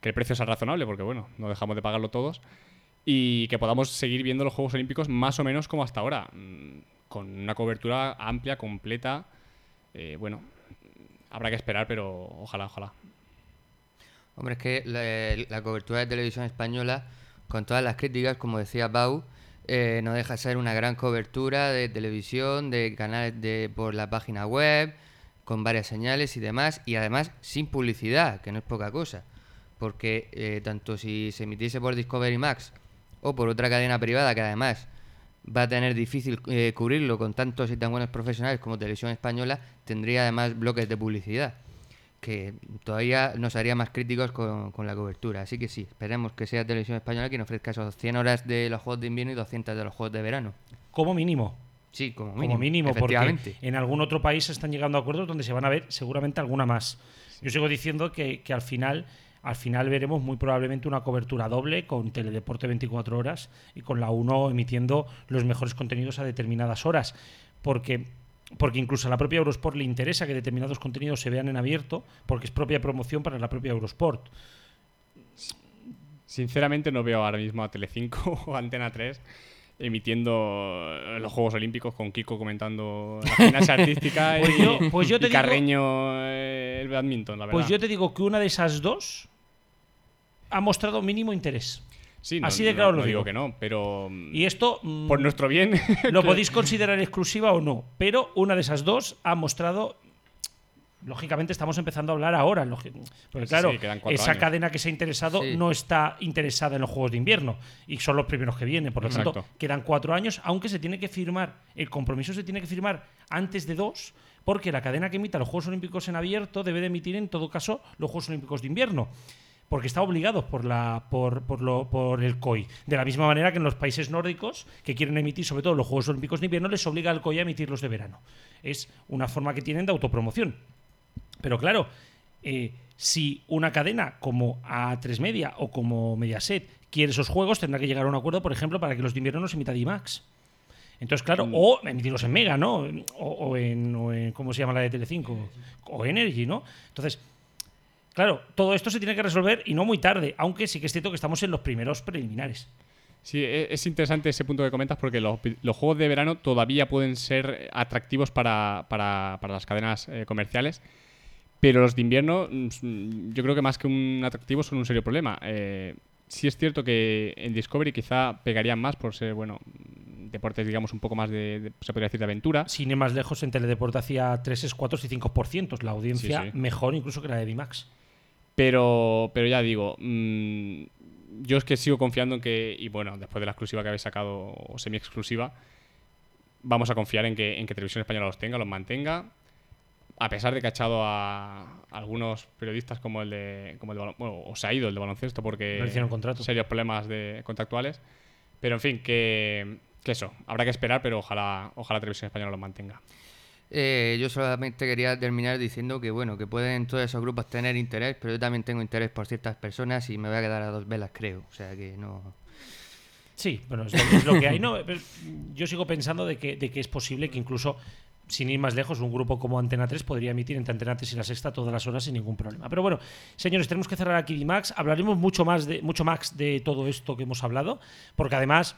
que el precio sea razonable, porque bueno, no dejamos de pagarlo todos. Y que podamos seguir viendo los Juegos Olímpicos más o menos como hasta ahora. Con una cobertura amplia, completa. Eh, bueno, habrá que esperar, pero ojalá, ojalá. Hombre, es que la, cobertura de televisión española, con todas las críticas, como decía Pau, eh, no deja de ser una gran cobertura de televisión, de canales de, por la página web, con varias señales y demás, y además sin publicidad, que no es poca cosa. Porque eh, tanto si se emitiese por Discovery Max o por otra cadena privada, que además va a tener difícil eh, cubrirlo con tantos y tan buenos profesionales como Televisión Española, tendría además bloques de publicidad que todavía nos haría más críticos con, con la cobertura. Así que sí, esperemos que sea Televisión Española quien ofrezca esos 100 horas de los Juegos de Invierno y 200 de los Juegos de Verano. Como mínimo. Sí, como Como mínimo. mínimo, porque en algún otro país se están llegando a acuerdos donde se van a ver seguramente alguna más. Yo sigo diciendo que, que al final al final veremos muy probablemente una cobertura doble con Teledeporte 24 horas y con la 1 emitiendo los mejores contenidos a determinadas horas. Porque, porque incluso a la propia Eurosport le interesa que determinados contenidos se vean en abierto porque es propia promoción para la propia Eurosport. Sinceramente no veo ahora mismo a Telecinco o Antena 3 emitiendo los Juegos Olímpicos con Kiko comentando la gimnasia artística Pues y, yo- pues yo te y digo- Carreño eh, el badminton, la verdad. Pues yo te digo que una de esas dos ha mostrado mínimo interés. Sí, no- Así de claro no lo digo digo. que no, pero mm, Y esto mm, por nuestro bien lo podéis considerar exclusiva o no, pero una de esas dos ha mostrado. Lógicamente estamos empezando a hablar ahora, porque Sí, claro, sí, esa años. cadena que se ha interesado Sí. no está interesada en los Juegos de Invierno y son los primeros que vienen, por lo tanto quedan cuatro años, aunque se tiene que firmar, el compromiso se tiene que firmar antes de dos, porque la cadena que emita los Juegos Olímpicos en abierto debe de emitir en todo caso los Juegos Olímpicos de Invierno porque está obligado por, la, por, por, lo, por el COI. De la misma manera que en los países nórdicos, que quieren emitir sobre todo los Juegos Olímpicos de invierno, les obliga el COI a emitir los de verano. Es una forma que tienen de autopromoción. Pero claro, eh, si una cadena como A3 Media o como Mediaset quiere esos juegos, tendrá que llegar a un acuerdo, por ejemplo, para que los de invierno nos emita D-Max. Entonces, claro, o emitirlos en Mega, ¿no? O, o en, o en- ¿Cómo se llama la de Telecinco? O Energy, ¿no? Entonces, Claro, todo esto se tiene que resolver y no muy tarde, aunque sí que es cierto que estamos en los primeros preliminares. Sí, e- es interesante ese punto que comentas porque los, los juegos de verano todavía pueden ser atractivos para, para- para las cadenas eh, comerciales, pero los de invierno mm, yo creo que más que un atractivo son un serio problema. Eh, sí es cierto que en Discovery quizá pegarían más por ser, bueno, deportes digamos un poco más de, de- se podría decir, de aventura. Sin ir más lejos, en Teledeporte hacía 3, 4 y 5%. La audiencia Sí, sí. mejor incluso que la de D-Max. Pero, pero ya digo, mm, yo es que sigo confiando en que, y bueno, después de la exclusiva que habéis sacado, o semi-exclusiva, vamos a confiar en que, en que Televisión Española los tenga, los mantenga, a pesar de que ha echado a algunos periodistas como el de, como el de bueno, o se ha ido el de baloncesto porque No hicieron contrato. serios problemas de contractuales. Pero en fin, que, que eso, habrá que esperar, pero ojalá, ojalá Televisión Española los mantenga. Eh, yo solamente quería terminar diciendo que bueno, que pueden todos esos grupos tener interés, pero yo también tengo interés por ciertas personas y me voy a quedar a dos velas, creo. O sea que no. Sí, bueno, es lo, es lo que hay. No, yo sigo pensando de que, de que es posible que incluso, sin ir más lejos, un grupo como Antena 3 podría emitir entre Antena 3 y la Sexta todas las horas sin ningún problema. Pero bueno, señores, tenemos que cerrar aquí Max. Hablaremos mucho más de mucho más de todo esto que hemos hablado, porque además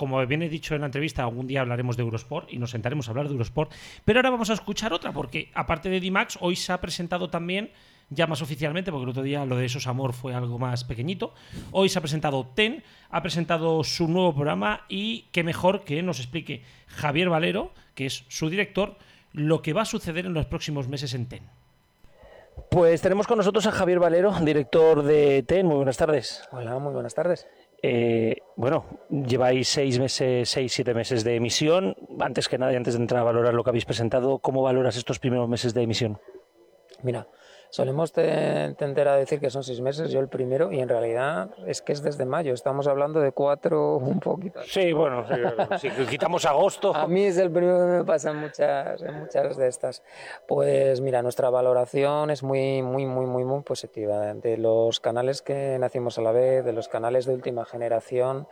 como bien he dicho en la entrevista, algún día hablaremos de Eurosport y nos sentaremos a hablar de Eurosport. Pero ahora vamos a escuchar otra, porque aparte de D-Max, hoy se ha presentado también, ya más oficialmente, porque el otro día lo de Esos Amor fue algo más pequeñito. Hoy se ha presentado TEN, ha presentado su nuevo programa y qué mejor que nos explique Javier Valero, que es su director, lo que va a suceder en los próximos meses en TEN. Pues tenemos con nosotros a Javier Valero, director de TEN. Muy buenas tardes. Hola, muy buenas tardes. Eh, bueno, lleváis seis meses, seis, siete meses de emisión. Antes que nada, y antes de entrar a valorar lo que habéis presentado, ¿cómo valoras estos primeros meses de emisión? Mira, solemos te- tender a decir que son seis meses, yo el primero, y en realidad es que es desde mayo. Estamos hablando de cuatro, un poquito. Sí, bueno, si quitamos agosto. A mí es el primero que me pasa en muchas, en muchas de estas. Pues mira, nuestra valoración es muy, muy, muy, muy, muy positiva. De los canales que nacimos a la vez, de los canales de última generación,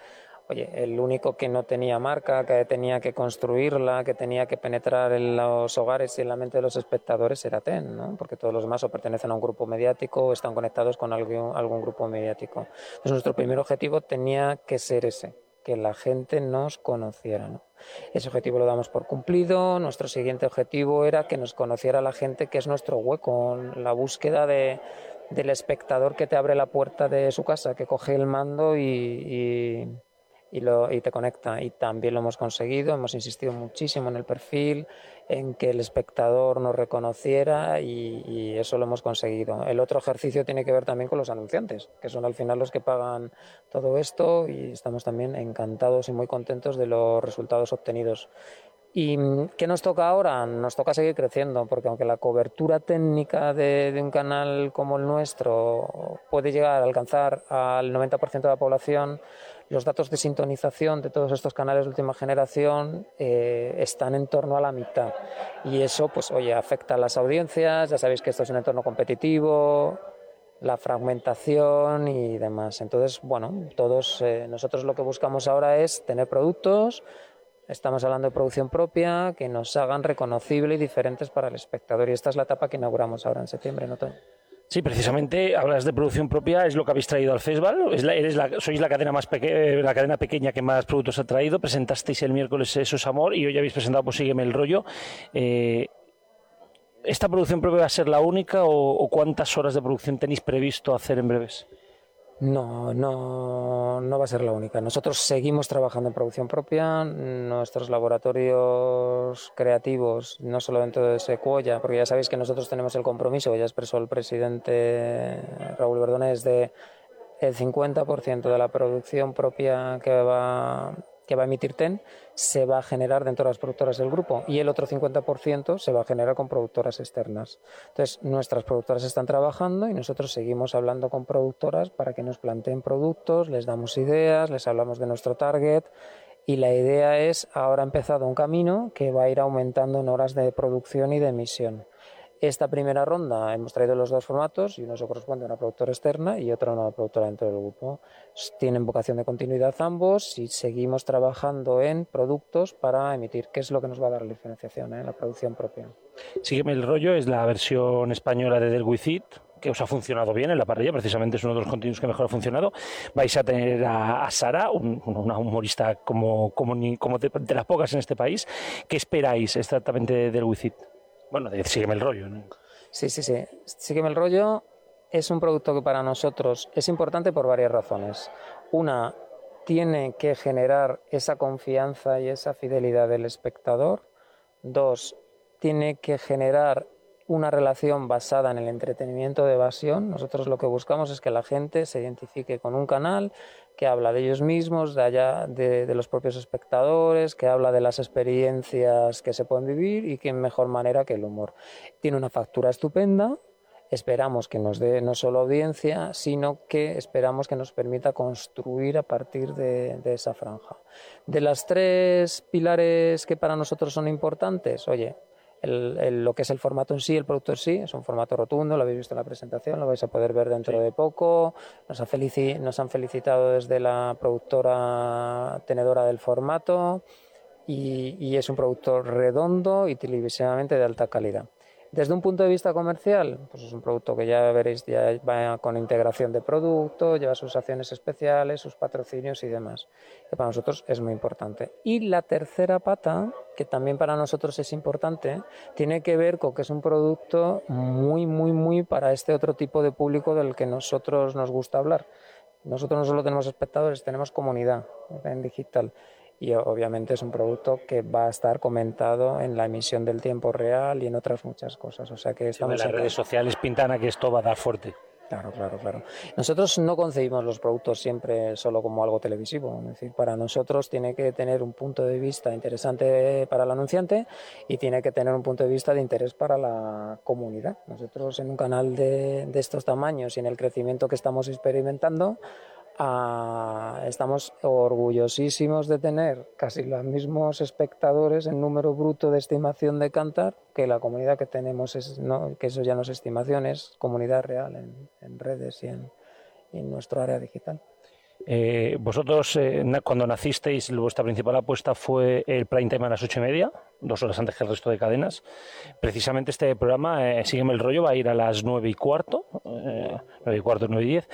Oye, el único que no tenía marca, que tenía que construirla, que tenía que penetrar en los hogares y en la mente de los espectadores era TEN, ¿no? porque todos los demás o pertenecen a un grupo mediático o están conectados con algún, algún grupo mediático. Entonces nuestro primer objetivo tenía que ser ese, que la gente nos conociera. ¿no? Ese objetivo lo damos por cumplido. Nuestro siguiente objetivo era que nos conociera la gente, que es nuestro hueco, la búsqueda de, del espectador que te abre la puerta de su casa, que coge el mando y, y y, lo, y te conecta. Y también lo hemos conseguido, hemos insistido muchísimo en el perfil, en que el espectador nos reconociera y, y, eso lo hemos conseguido. El otro ejercicio tiene que ver también con los anunciantes, que son al final los que pagan todo esto y estamos también encantados y muy contentos de los resultados obtenidos. ¿Y qué nos toca ahora? Nos toca seguir creciendo, porque aunque la cobertura técnica de, de un canal como el nuestro puede llegar a alcanzar al 90% de la población, los datos de sintonización de todos estos canales de última generación eh, están en torno a la mitad. Y eso, pues, oye, afecta a las audiencias, ya sabéis que esto es un entorno competitivo, la fragmentación y demás. Entonces, bueno, todos eh, nosotros lo que buscamos ahora es tener productos, estamos hablando de producción propia, que nos hagan reconocible y diferentes para el espectador. Y esta es la etapa que inauguramos ahora en septiembre, ¿no, Tony? Sí, precisamente hablas de producción propia, es lo que habéis traído al festival. Es la, sois la cadena más pequeña, la cadena pequeña que más productos ha traído. Presentasteis el miércoles Eso es Amor y hoy habéis presentado pues Sígueme el rollo. Eh, ¿Esta producción propia va a ser la única o, o cuántas horas de producción tenéis previsto hacer en breves? No, no, no va a ser la única. Nosotros seguimos trabajando en producción propia. Nuestros laboratorios creativos, no solo dentro de Secuoya, porque ya sabéis que nosotros tenemos el compromiso, ya expresó el presidente Raúl Verdones, de el 50% de la producción propia que va que va a emitir TEN se va a generar dentro de las productoras del grupo y el otro 50% se va a generar con productoras externas. Entonces, nuestras productoras están trabajando y nosotros seguimos hablando con productoras para que nos planteen productos, les damos ideas, les hablamos de nuestro target y la idea es, ahora ha empezado un camino que va a ir aumentando en horas de producción y de emisión. Esta primera ronda hemos traído los dos formatos y uno se corresponde a una productora externa y otro a una productora dentro del grupo. Tienen vocación de continuidad ambos y seguimos trabajando en productos para emitir, que es lo que nos va a dar la diferenciación en ¿eh? la producción propia. Sígueme el rollo, es la versión española de Del Wizit, que os ha funcionado bien en la parrilla, precisamente es uno de los contenidos que mejor ha funcionado. Vais a tener a, Sara, una humorista como, como, como de, las pocas en este país. ¿Qué esperáis exactamente del Wizit? Bueno, de Sígueme el rollo. ¿no? Sí, sí, sí. Sígueme el rollo es un producto que para nosotros es importante por varias razones. Una, tiene que generar esa confianza y esa fidelidad del espectador. Dos, tiene que generar una relación basada en el entretenimiento de evasión. Nosotros lo que buscamos es que la gente se identifique con un canal que habla de ellos mismos, de allá de, los propios espectadores, que habla de las experiencias que se pueden vivir y que en mejor manera que el humor. Tiene una factura estupenda. Esperamos que nos dé no solo audiencia, sino que esperamos que nos permita construir a partir de, de esa franja. De las tres pilares que para nosotros son importantes, oye, el, lo que es el formato en sí, el producto en sí, es un formato rotundo, lo habéis visto en la presentación, lo vais a poder ver dentro de poco. Nos, nos, han felicitado desde la productora tenedora del formato y, y es un producto redondo y televisivamente de alta calidad. Desde un punto de vista comercial, pues es un producto que ya veréis, ya va con integración de producto, lleva sus acciones especiales, sus patrocinios y demás, que para nosotros es muy importante. Y la tercera pata, que también para nosotros es importante, tiene que ver con que es un producto muy, muy, muy para este otro tipo de público del que nosotros nos gusta hablar. Nosotros no solo tenemos espectadores, tenemos comunidad en digital y obviamente es un producto que va a estar comentado en la emisión del tiempo real y en otras muchas cosas. O sea que estamos sí, las redes sociales pintan a que esto va a dar fuerte. Claro, claro, claro. Nosotros no concebimos los productos siempre solo como algo televisivo. Es decir, para nosotros tiene que tener un punto de vista interesante para el anunciante y tiene que tener un punto de vista de interés para la comunidad. Nosotros en un canal de, de estos tamaños y en el crecimiento que estamos experimentando, estamos orgullosísimos de tener casi los mismos espectadores en número bruto de estimación de Cantar que la comunidad que tenemos, es, no, que eso ya no es estimación, es comunidad real en, redes y en, nuestro área digital. Eh, vosotros, eh, cuando nacisteis, vuestra principal apuesta fue el prime time a las ocho y media, dos horas antes que el resto de cadenas. Precisamente este programa, eh, Sígueme el rollo, va a ir a las nueve y cuarto, nueve y cuarto, nueve y diez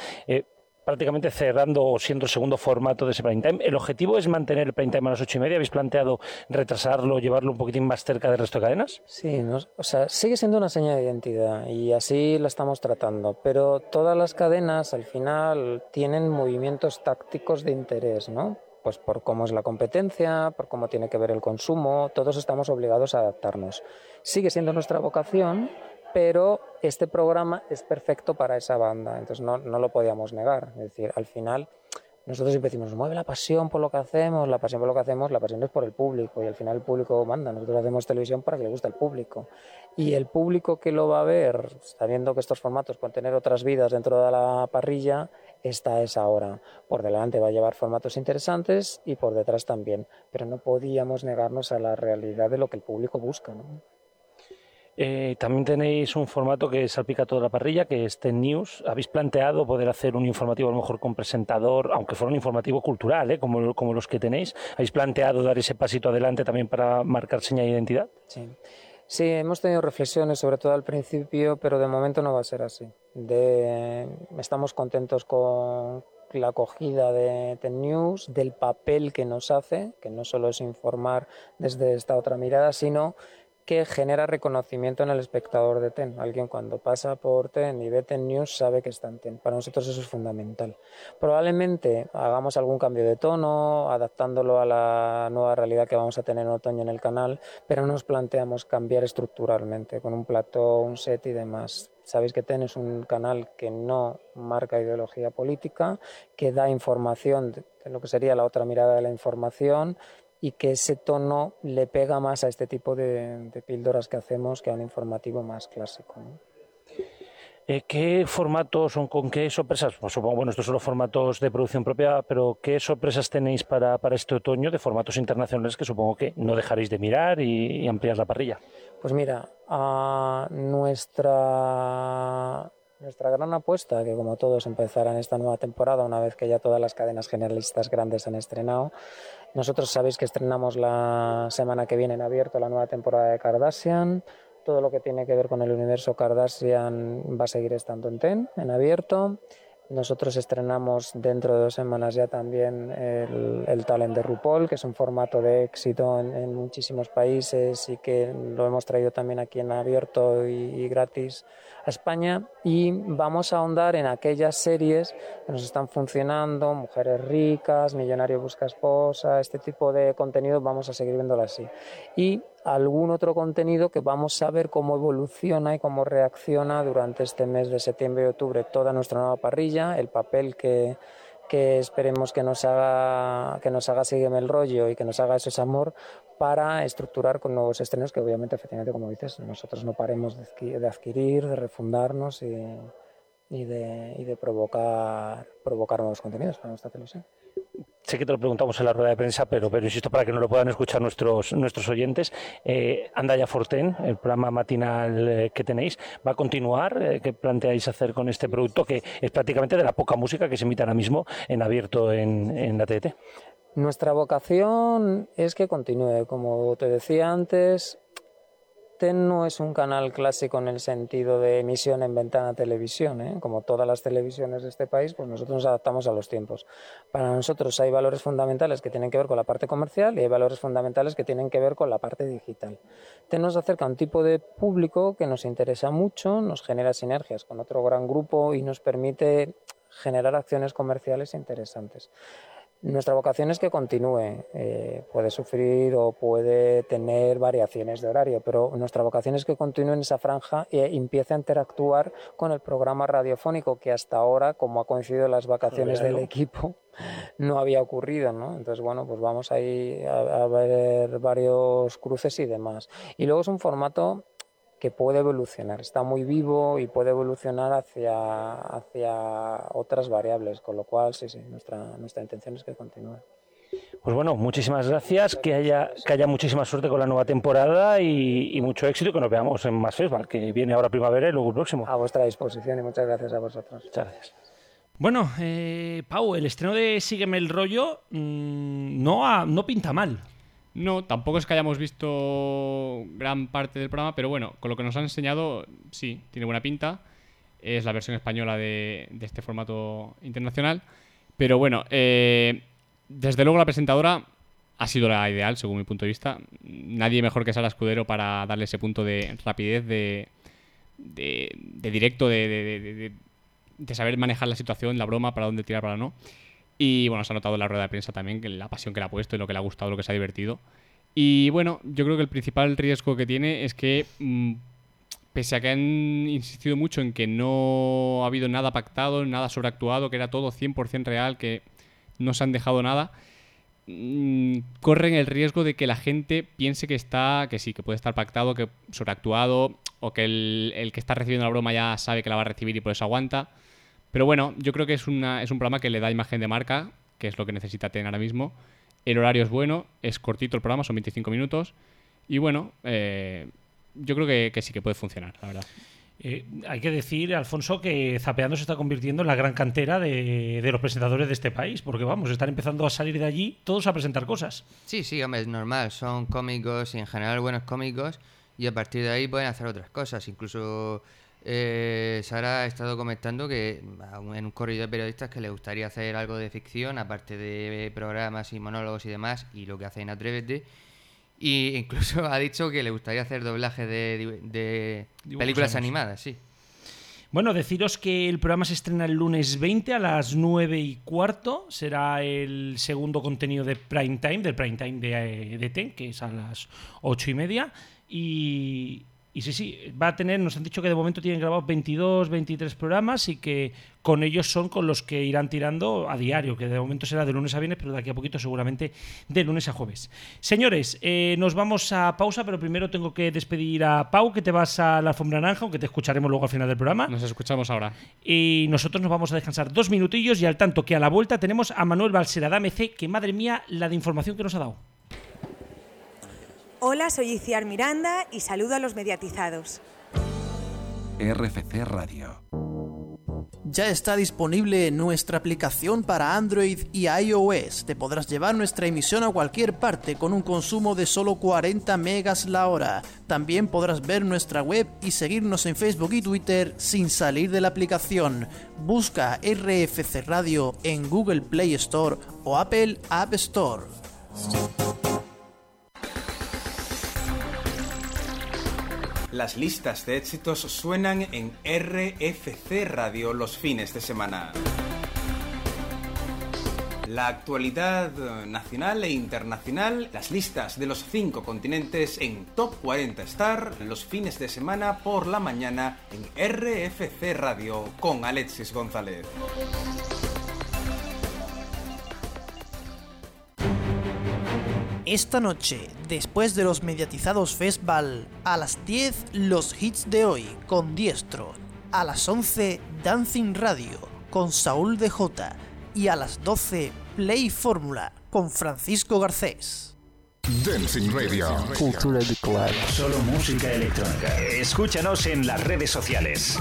prácticamente cerrando o siendo el segundo formato de ese prime time. ¿El objetivo es mantener el prime time a las ocho y media? ¿Habéis planteado retrasarlo, llevarlo un poquitín más cerca del resto de cadenas? Sí, o sea, sigue siendo una señal de identidad y así la estamos tratando, pero todas las cadenas al final tienen movimientos tácticos de interés, ¿no? Pues por cómo es la competencia, por cómo tiene que ver el consumo, todos estamos obligados a adaptarnos. Sigue siendo nuestra vocación, pero este programa es perfecto para esa banda, entonces no, no lo podíamos negar. Es decir, al final nosotros siempre decimos, mueve la pasión por lo que hacemos, la pasión por lo que hacemos, la pasión es por el público y al final el público manda, nosotros hacemos televisión para que le guste al público y el público que lo va a ver, sabiendo que estos formatos pueden tener otras vidas dentro de la parrilla, esta es ahora. Por delante va a llevar formatos interesantes y por detrás también, pero no podíamos negarnos a la realidad de lo que el público busca. ¿no? Eh, también tenéis un formato que salpica toda la parrilla, que es Ten News. ¿Habéis planteado poder hacer un informativo a lo mejor con presentador, aunque fuera un informativo cultural, ¿eh? como, los que tenéis? ¿Habéis planteado dar ese pasito adelante también para marcar señal de identidad? Sí. Sí, hemos tenido reflexiones, sobre todo al principio, pero de momento no va a ser así. Estamos contentos con la acogida de Ten News, del papel que nos hace, que no solo es informar desde esta otra mirada, sino que genera reconocimiento en el espectador de TEN. Alguien cuando pasa por TEN y ve TEN News sabe que está en TEN. Para nosotros eso es fundamental. Probablemente hagamos algún cambio de tono, adaptándolo a la nueva realidad que vamos a tener en otoño en el canal, pero nos planteamos cambiar estructuralmente, con un plató, un set y demás. Sabéis que TEN es un canal que no marca ideología política, que da información de lo que sería la otra mirada de la información, y que ese tono le pega más a este tipo de, píldoras que hacemos que a un informativo más clásico. Eh, ¿Qué formatos o con qué sorpresas? Pues supongo, bueno, estos son los formatos de producción propia, pero ¿qué sorpresas tenéis para, para este otoño de formatos internacionales que supongo que no dejaréis de mirar y, ampliar la parrilla? Pues mira, a nuestra nuestra gran apuesta, que como todos empezarán esta nueva temporada una vez que ya todas las cadenas generalistas grandes han estrenado, nosotros sabéis que estrenamos la semana que viene en abierto la nueva temporada de Kardashian. Todo lo que tiene que ver con el universo Kardashian va a seguir estando en TEN, en abierto. Nosotros estrenamos dentro de dos semanas ya también el, Talent de RuPaul, que es un formato de éxito en, muchísimos países y que lo hemos traído también aquí en abierto y gratis España y vamos a ahondar en aquellas series que nos están funcionando, Mujeres ricas, Millonario busca esposa, este tipo de contenido vamos a seguir viéndolo así. Y algún otro contenido que vamos a ver cómo evoluciona y cómo reacciona durante este mes de septiembre y octubre toda nuestra nueva parrilla, el papel que que esperemos que nos haga que nos haga el rollo y que nos haga eso ese amor para estructurar con nuevos estrenos que obviamente efectivamente como dices nosotros no paremos de adquirir, de refundarnos y, y, de, y de provocar provocar nuevos contenidos para nuestra televisión sé que te lo preguntamos en la rueda de prensa, pero, pero insisto para que no lo puedan escuchar nuestros, nuestros oyentes. Eh, Andaya Forten, el programa matinal eh, que tenéis, ¿va a continuar? Eh, ¿Qué planteáis hacer con este producto que es prácticamente de la poca música que se emite ahora mismo en abierto en, en la TDT? Nuestra vocación es que continúe. Como te decía antes, TEN no es un canal clásico en el sentido de emisión en ventana televisión, ¿eh? como todas las televisiones de este país, pues nosotros nos adaptamos a los tiempos. Para nosotros hay valores fundamentales que tienen que ver con la parte comercial y hay valores fundamentales que tienen que ver con la parte digital. TEN nos acerca a un tipo de público que nos interesa mucho, nos genera sinergias con otro gran grupo y nos permite generar acciones comerciales interesantes. Nuestra vocación es que continúe. Eh, puede sufrir o puede tener variaciones de horario, pero nuestra vocación es que continúe en esa franja e empiece a interactuar con el programa radiofónico que hasta ahora, como ha coincidido las vacaciones del equipo, no había ocurrido, ¿no? Entonces, bueno, pues vamos ahí a, a ver varios cruces y demás. Y luego es un formato que puede evolucionar, está muy vivo y puede evolucionar hacia, hacia otras variables, con lo cual sí, sí, nuestra, nuestra intención es que continúe. Pues bueno, muchísimas gracias, que haya, que haya muchísima suerte con la nueva temporada y, mucho éxito y que nos veamos en más festival, que viene ahora primavera y luego el próximo. A vuestra disposición y muchas gracias a vosotros. Muchas gracias. Bueno, eh, Pau, el estreno de Sígueme el rollo mm, no, no pinta mal. No, tampoco es que hayamos visto gran parte del programa, pero bueno, con lo que nos han enseñado, sí, tiene buena pinta. Es la versión española de, este formato internacional. Pero bueno, eh, desde luego la presentadora ha sido la ideal, según mi punto de vista. Nadie mejor que Sara Escudero para darle ese punto de rapidez, de, de, de directo, de, de, saber manejar la situación, la broma, para dónde tirar, para no. Y bueno, se ha notado en la rueda de prensa también que la pasión que le ha puesto y lo que le ha gustado, lo que se ha divertido. Y bueno, yo creo que el principal riesgo que tiene es que, mm, pese a que han insistido mucho en que no ha habido nada pactado, nada sobreactuado, que era todo 100% real, que no se han dejado nada, mm, corren el riesgo de que la gente piense que está, que sí, que puede estar pactado, que sobreactuado, o que el, el que está recibiendo la broma ya sabe que la va a recibir y por eso aguanta. Pero bueno, yo creo que es, una, es un programa que le da imagen de marca, que es lo que necesita tener ahora mismo. El horario es bueno, es cortito el programa, son 25 minutos. Y bueno, eh, yo creo que, sí que puede funcionar, la verdad. Eh, hay que decir, Alfonso, que Zapeando se está convirtiendo en la gran cantera de, de, los presentadores de este país, porque vamos, están empezando a salir de allí todos a presentar cosas. Sí, sí, hombre, es normal, son cómicos y en general buenos cómicos y a partir de ahí pueden hacer otras cosas. Incluso eh, Sara ha estado comentando que mm, en un corrido de periodistas que le gustaría hacer algo de ficción, aparte de programas y monólogos y demás, y lo que hace en Atrévete. Y incluso ha dicho que le gustaría hacer doblaje de, de películas animadas, sí. Bueno, deciros que el programa se estrena el lunes 20 a las 9 y cuarto. Será el segundo contenido de Prime Time, del Prime Time de, de TEN, que es a las 8 y media. Y, y sí, sí, va a tener, nos han dicho que de momento tienen grabados 22, 23 programas y que con ellos son con los que irán tirando a diario, que de momento será de lunes a viernes, pero de aquí a poquito seguramente de lunes a jueves. Señores, eh, nos vamos a pausa, pero primero tengo que despedir a Pau, que te vas a la alfombra naranja, aunque te escucharemos luego al final del programa. Nos escuchamos ahora. Y nosotros nos vamos a descansar dos minutillos y al tanto que a la vuelta tenemos a Manuel Balsera de AMC, que madre mía la de información que nos ha dado. Hola, soy Iciar Miranda y saludo a los mediatizados. RFC Radio. Ya está disponible nuestra aplicación para Android y iOS. Te podrás llevar nuestra emisión a cualquier parte con un consumo de solo 40 megas la hora. También podrás ver nuestra web y seguirnos en Facebook y Twitter sin salir de la aplicación. Busca RFC Radio en Google Play Store o Apple App Store. Las listas de éxitos suenan en RFC Radio los fines de semana. La actualidad nacional e internacional, las listas de los cinco continentes en Top 40 Star los fines de semana por la mañana en RFC Radio con Alexis González. Esta noche, después de los mediatizados Festival, a las 10 los hits de hoy con Diestro, a las 11 Dancing Radio con Saúl DJ y a las 12 Play Fórmula con Francisco Garcés. Dancing Radio. Cultura de club. Solo música electrónica. Escúchanos en las redes sociales.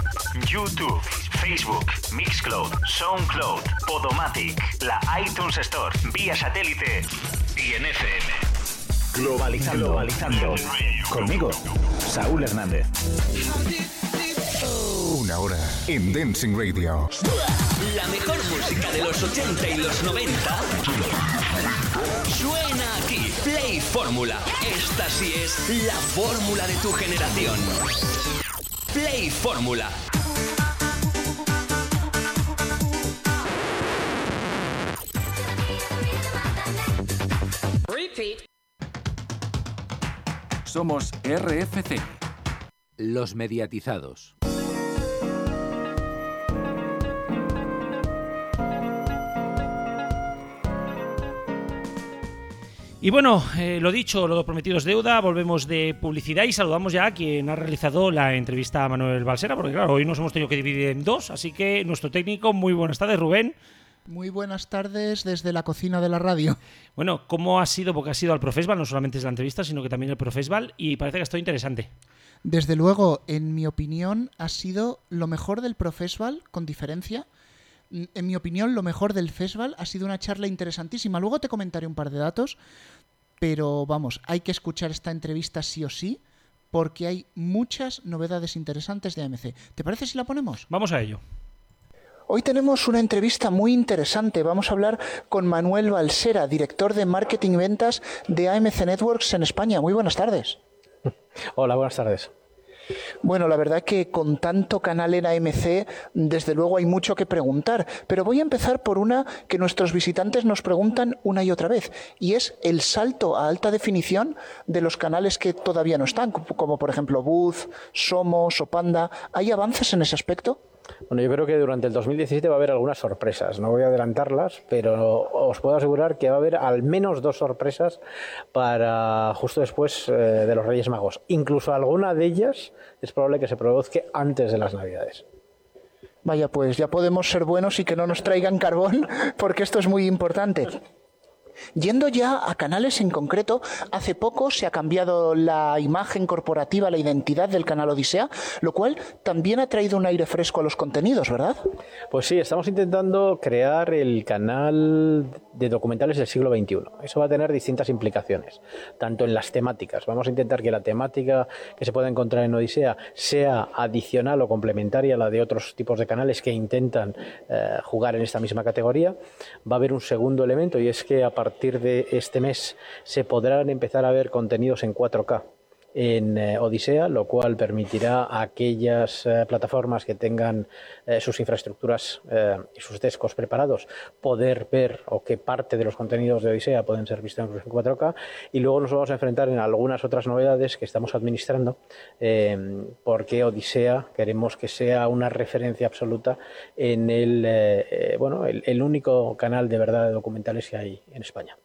YouTube, Facebook, Mixcloud, Soundcloud, Podomatic, la iTunes Store, vía satélite y en FM. Globalizando. Globalizando. Conmigo, Saúl Hernández. Una hora en Dancing Radio. La mejor música de los 80 y los 90 suena aquí. Play Fórmula. Esta sí es la fórmula de tu generación. Play Fórmula. Somos RFC. Los mediatizados. Y bueno, eh, lo dicho, lo prometido es deuda, volvemos de publicidad y saludamos ya a quien ha realizado la entrevista a Manuel Balsera, porque claro, hoy nos hemos tenido que dividir en dos, así que nuestro técnico, muy buenas tardes, Rubén. Muy buenas tardes desde la cocina de la radio. Bueno, ¿cómo ha sido? Porque ha sido al Profesval, no solamente es la entrevista, sino que también el Profesval, y parece que ha estado interesante. Desde luego, en mi opinión, ha sido lo mejor del Profesval, con diferencia. En mi opinión, lo mejor del festival ha sido una charla interesantísima. Luego te comentaré un par de datos, pero vamos, hay que escuchar esta entrevista sí o sí, porque hay muchas novedades interesantes de AMC. ¿Te parece si la ponemos? Vamos a ello. Hoy tenemos una entrevista muy interesante. Vamos a hablar con Manuel Balsera, director de Marketing y Ventas de AMC Networks en España. Muy buenas tardes. Hola, buenas tardes. Bueno, la verdad que con tanto canal en AMC, desde luego hay mucho que preguntar, pero voy a empezar por una que nuestros visitantes nos preguntan una y otra vez, y es el salto a alta definición de los canales que todavía no están, como por ejemplo Booth, Somos o Panda. ¿Hay avances en ese aspecto? Bueno, yo creo que durante el 2017 va a haber algunas sorpresas. No voy a adelantarlas, pero os puedo asegurar que va a haber al menos dos sorpresas para justo después eh, de los Reyes Magos. Incluso alguna de ellas es probable que se produzca antes de las Navidades. Vaya, pues ya podemos ser buenos y que no nos traigan carbón, porque esto es muy importante. Yendo ya a canales en concreto, hace poco se ha cambiado la imagen corporativa, la identidad del canal Odisea, lo cual también ha traído un aire fresco a los contenidos, ¿verdad? Pues sí, estamos intentando crear el canal de documentales del siglo XXI. Eso va a tener distintas implicaciones, tanto en las temáticas. Vamos a intentar que la temática que se pueda encontrar en Odisea sea adicional o complementaria a la de otros tipos de canales que intentan eh, jugar en esta misma categoría. Va a haber un segundo elemento y es que a partir de este mes. Se podrán empezar a ver contenidos en 4K en eh, Odisea, lo cual permitirá a aquellas eh, plataformas que tengan eh, sus infraestructuras y sus discos preparados poder ver o que parte de los contenidos de Odisea pueden ser vistos en 4K y luego nos vamos a enfrentar en algunas otras novedades que estamos administrando porque Odisea queremos que sea una referencia absoluta en el bueno el único canal de verdad de documentales que hay en España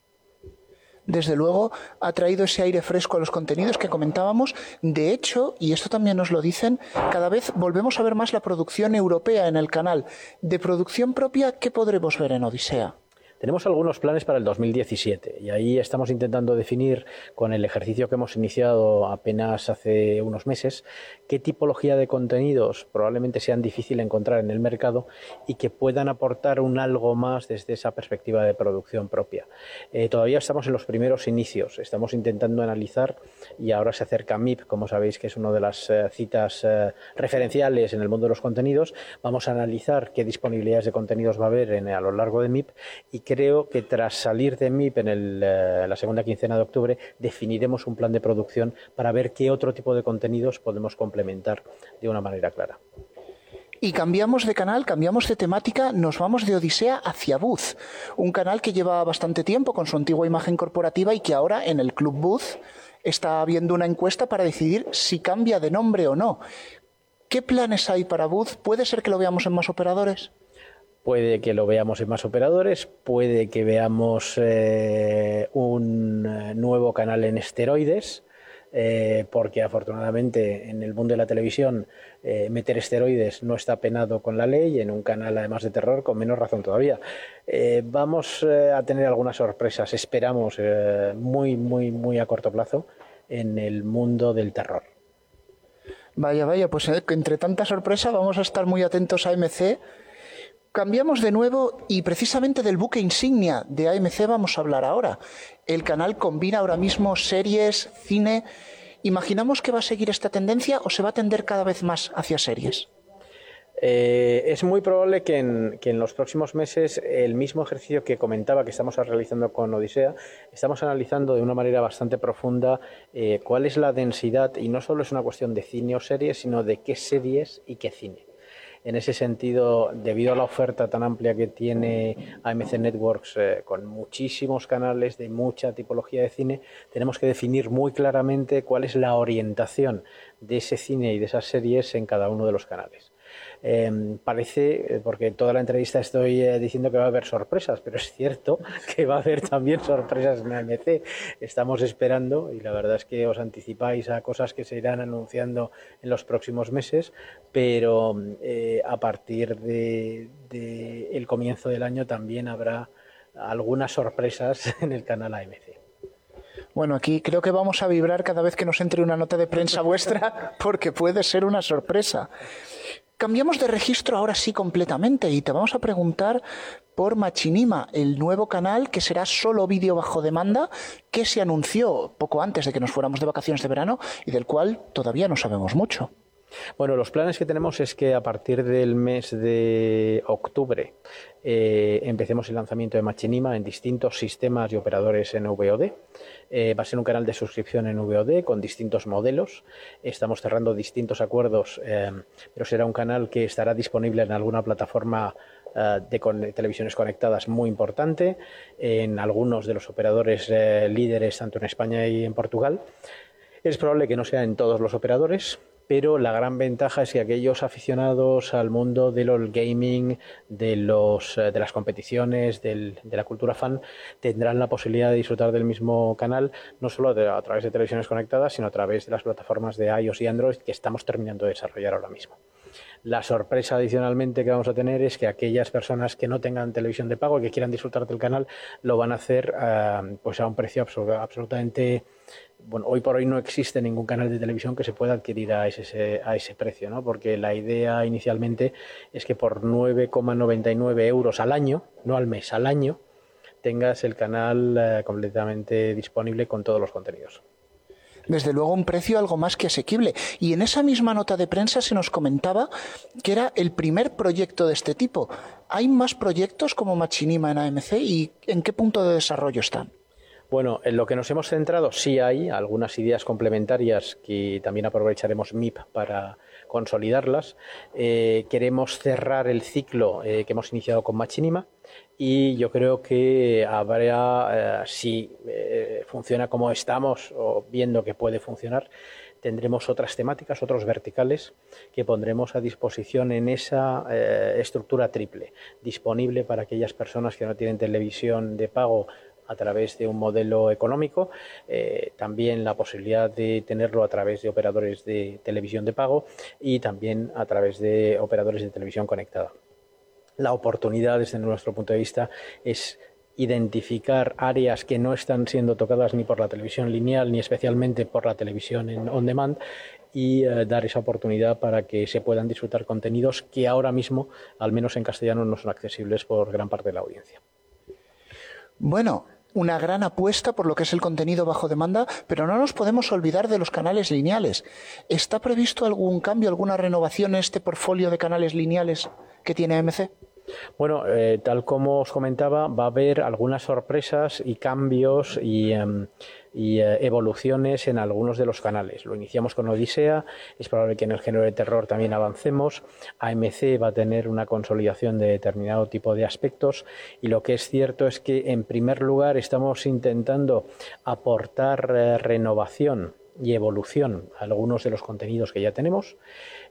desde luego ha traído ese aire fresco a los contenidos que comentábamos. De hecho, y esto también nos lo dicen, cada vez volvemos a ver más la producción europea en el canal. De producción propia, ¿qué podremos ver en Odisea? Tenemos algunos planes para el 2017 y ahí estamos intentando definir con el ejercicio que hemos iniciado apenas hace unos meses qué tipología de contenidos probablemente sean difícil encontrar en el mercado y que puedan aportar un algo más desde esa perspectiva de producción propia. Eh, todavía estamos en los primeros inicios, estamos intentando analizar y ahora se acerca MIP, como sabéis que es una de las eh, citas eh, referenciales en el mundo de los contenidos. Vamos a analizar qué disponibilidades de contenidos va a haber a lo largo de MIP y creo que tras salir de MIP en eh, la segunda quincena de octubre definiremos un plan de producción para ver qué otro tipo de contenidos podemos complementar de una manera clara. Y cambiamos de canal, cambiamos de temática, nos vamos de Odisea hacia Booth, un canal que lleva bastante tiempo con su antigua imagen corporativa y que ahora en el Club Booth está habiendo una encuesta para decidir si cambia de nombre o no. ¿Qué planes hay para Booth? ¿Puede ser que lo veamos en más operadores? Puede que lo veamos en más operadores, puede que veamos eh, un eh, nuevo canal en esteroides, eh, porque afortunadamente en el mundo de la televisión meter esteroides no está penado con la ley, en un canal además de terror con menos razón todavía. vamos a tener algunas sorpresas, esperamos, muy, muy, muy a corto plazo en el mundo del terror. Vaya, vaya, pues entre tanta sorpresa vamos a estar muy atentos a MC Cambiamos de nuevo y precisamente del buque insignia de AMC vamos a hablar ahora. El canal combina ahora mismo series, cine. ¿Imaginamos que va a seguir esta tendencia o se va a tender cada vez más hacia series? Eh, es muy probable que en, los próximos meses el mismo ejercicio que comentaba que estamos realizando con Odisea, estamos analizando de una manera bastante profunda eh, cuál es la densidad, y no solo es una cuestión de cine o series, sino de qué series y qué cine. En ese sentido, debido a la oferta tan amplia que tiene AMC Networks eh, con muchísimos canales de mucha tipología de cine, tenemos que definir muy claramente cuál es la orientación de ese cine y de esas series en cada uno de los canales. Em, parece, eh, porque toda la entrevista estoy eh, diciendo que va a haber sorpresas, pero es cierto que va a haber también sorpresas en AMC. Estamos esperando y la verdad es que os anticipáis a cosas que se irán anunciando en los próximos meses, pero eh, a partir de, de el comienzo del año también habrá algunas sorpresas en el canal AMC. Bueno, aquí creo que vamos a vibrar cada vez que nos entre una nota de prensa vuestra, porque puede ser una sorpresa. Cambiamos de registro ahora sí completamente y te vamos a preguntar por Machinima, el nuevo canal que será solo vídeo bajo demanda que se anunció poco antes de que nos fuéramos de vacaciones de verano y del cual todavía no sabemos mucho. Bueno, los planes que tenemos es que a partir del mes de octubre eh, empecemos el lanzamiento de Machinima en distintos sistemas y operadores en VOD. Eh, va a ser un canal de suscripción en VOD con distintos modelos. Estamos cerrando distintos acuerdos, eh, pero será un canal que estará disponible en alguna plataforma de televisiones conectadas muy importante, en algunos de los operadores líderes tanto en España y en Portugal. Es probable que no sea en todos los operadores, pero la gran ventaja es que aquellos aficionados al mundo del gaming, de, los, eh, de las competiciones, de la cultura fan, tendrán la posibilidad de disfrutar del mismo canal, no solo a través de televisiones conectadas, sino a través de las plataformas de iOS y Android que estamos terminando de desarrollar ahora mismo. La sorpresa adicionalmente que vamos a tener es que aquellas personas que no tengan televisión de pago y que quieran disfrutar del canal lo van a hacer eh, pues a un precio absolu- absolutamente bueno, hoy por hoy no existe ningún canal de televisión que se pueda adquirir a ese, a ese precio, ¿no? Porque la idea inicialmente es que por 9,99 euros al año, no al mes, al año, tengas el canal eh, completamente disponible con todos los contenidos. Desde luego un precio algo más que asequible. Y en esa misma nota de prensa se nos comentaba que era el primer proyecto de este tipo. ¿Hay más proyectos como Machinima en AMC y en qué punto de desarrollo están? Bueno, en lo que nos hemos centrado sí hay algunas ideas complementarias que también aprovecharemos MIP para consolidarlas. Eh, queremos cerrar el ciclo eh, que hemos iniciado con Machinima y yo creo que habrá, eh, si funciona como estamos o viendo que puede funcionar, tendremos otras temáticas, otros verticales que pondremos a disposición en esa estructura triple, disponible para aquellas personas que no tienen televisión de pago a través de un modelo económico, eh, también la posibilidad de tenerlo a través de operadores de televisión de pago y también a través de operadores de televisión conectada. La oportunidad desde nuestro punto de vista es identificar áreas que no están siendo tocadas ni por la televisión lineal ni especialmente por la televisión en on demand y eh, dar esa oportunidad para que se puedan disfrutar contenidos que ahora mismo, al menos en castellano, no son accesibles por gran parte de la audiencia. Bueno, una gran apuesta por lo que es el contenido bajo demanda, pero no nos podemos olvidar de los canales lineales. ¿Está previsto algún cambio, alguna renovación en este portfolio de canales lineales que tiene AMC? Bueno, eh, tal como os comentaba, va a haber algunas sorpresas y cambios y, em, eh, evoluciones en algunos de los canales. Lo iniciamos con Odisea, es probable que en el género de terror también avancemos. AMC va a tener una consolidación de determinado tipo de aspectos y lo que es cierto es que en primer lugar estamos intentando aportar eh, renovación y evolución a algunos de los contenidos que ya tenemos.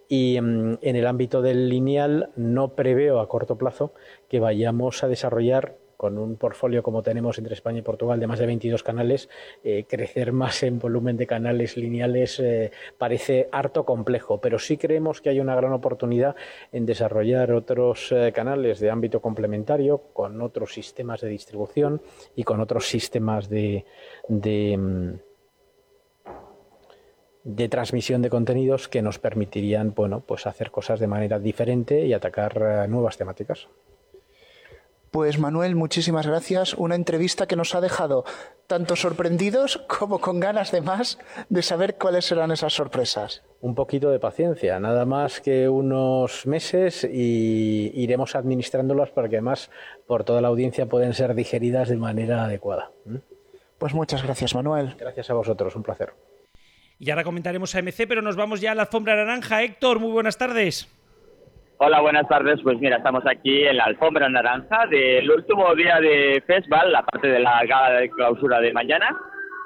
Y mm, en el ámbito del lineal no preveo a corto plazo que vayamos a desarrollar con un portfolio como tenemos entre España y Portugal de más de 22 canales, eh, crecer más en volumen de canales lineales eh, parece harto complejo, pero sí creemos que hay una gran oportunidad en desarrollar otros eh, canales de ámbito complementario con otros sistemas de distribución y con otros sistemas de, de, mm, de transmisión de contenidos que nos permitirían bueno, pues hacer cosas de manera diferente y atacar eh, nuevas temáticas. Pues Manuel, muchísimas gracias. Una entrevista que nos ha dejado tanto sorprendidos como con ganas de más de saber cuáles serán esas sorpresas. Un poquito de paciencia, nada más que unos meses y iremos administrándolas para que además por toda la audiencia pueden ser digeridas de manera adecuada. Pues muchas gracias, Manuel. Gracias a vosotros, un placer. Y ahora comentaremos a MC, pero nos vamos ya a la alfombra naranja. Héctor, muy buenas tardes. Hola, buenas tardes. Pues mira, estamos aquí en la alfombra naranja del último día de festival, la parte de la gala de clausura de mañana.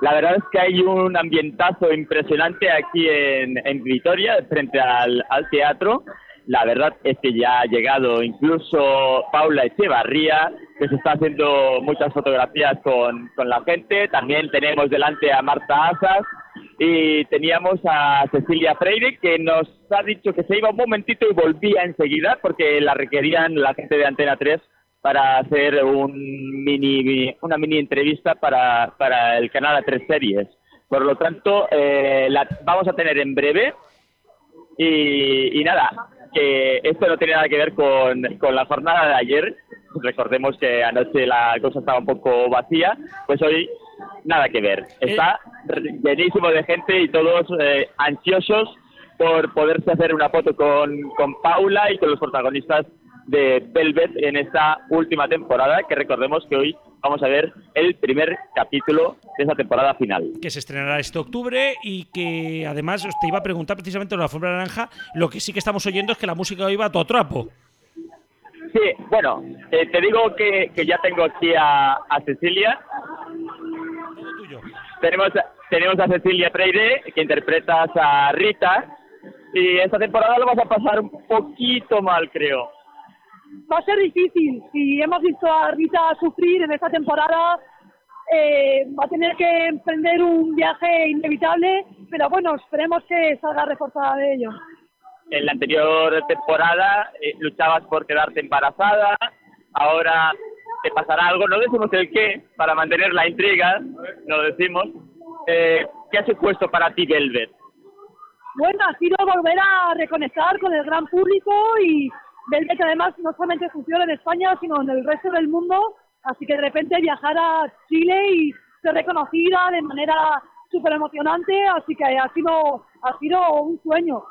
La verdad es que hay un ambientazo impresionante aquí en, en Vitoria, frente al, al teatro. La verdad es que ya ha llegado incluso Paula Echevarría, que se está haciendo muchas fotografías con, con la gente. También tenemos delante a Marta Asas, y teníamos a Cecilia Freire que nos ha dicho que se iba un momentito y volvía enseguida porque la requerían la gente de Antena 3 para hacer un mini, una mini entrevista para, para el canal A3 Series. Por lo tanto, eh, la vamos a tener en breve y, y nada, que esto no tiene nada que ver con, con la jornada de ayer. Recordemos que anoche la cosa estaba un poco vacía, pues hoy nada que ver. Está llenísimo de gente y todos eh, ansiosos por poderse hacer una foto con, con Paula y con los protagonistas de Velvet en esta última temporada, que recordemos que hoy vamos a ver el primer capítulo de esa temporada final. Que se estrenará este octubre y que además te iba a preguntar precisamente en la alfombra naranja, lo que sí que estamos oyendo es que la música hoy va a todo trapo. Sí, bueno, eh, te digo que, que, ya tengo aquí a, a Cecilia. Tenemos, tenemos a Cecilia Freire, que interpretas a Rita. Y esta temporada lo vas a pasar un poquito mal, creo. Va a ser difícil. Si hemos visto a Rita sufrir en esta temporada, eh, va a tener que emprender un viaje inevitable. Pero bueno, esperemos que salga reforzada de ello. en la anterior temporada eh, luchabas por quedarte embarazada, ahora te pasará algo, no decimos el qué, para mantener la intriga, no lo decimos. Eh, ¿Qué ha supuesto para ti Velvet? Bueno, ha sido volver a reconectar con el gran público y Velvet además no solamente funciona en España, sino en el resto del mundo. Así que de repente viajar a Chile y ser reconocida de manera súper emocionante, así que ha sido, ha sido un sueño.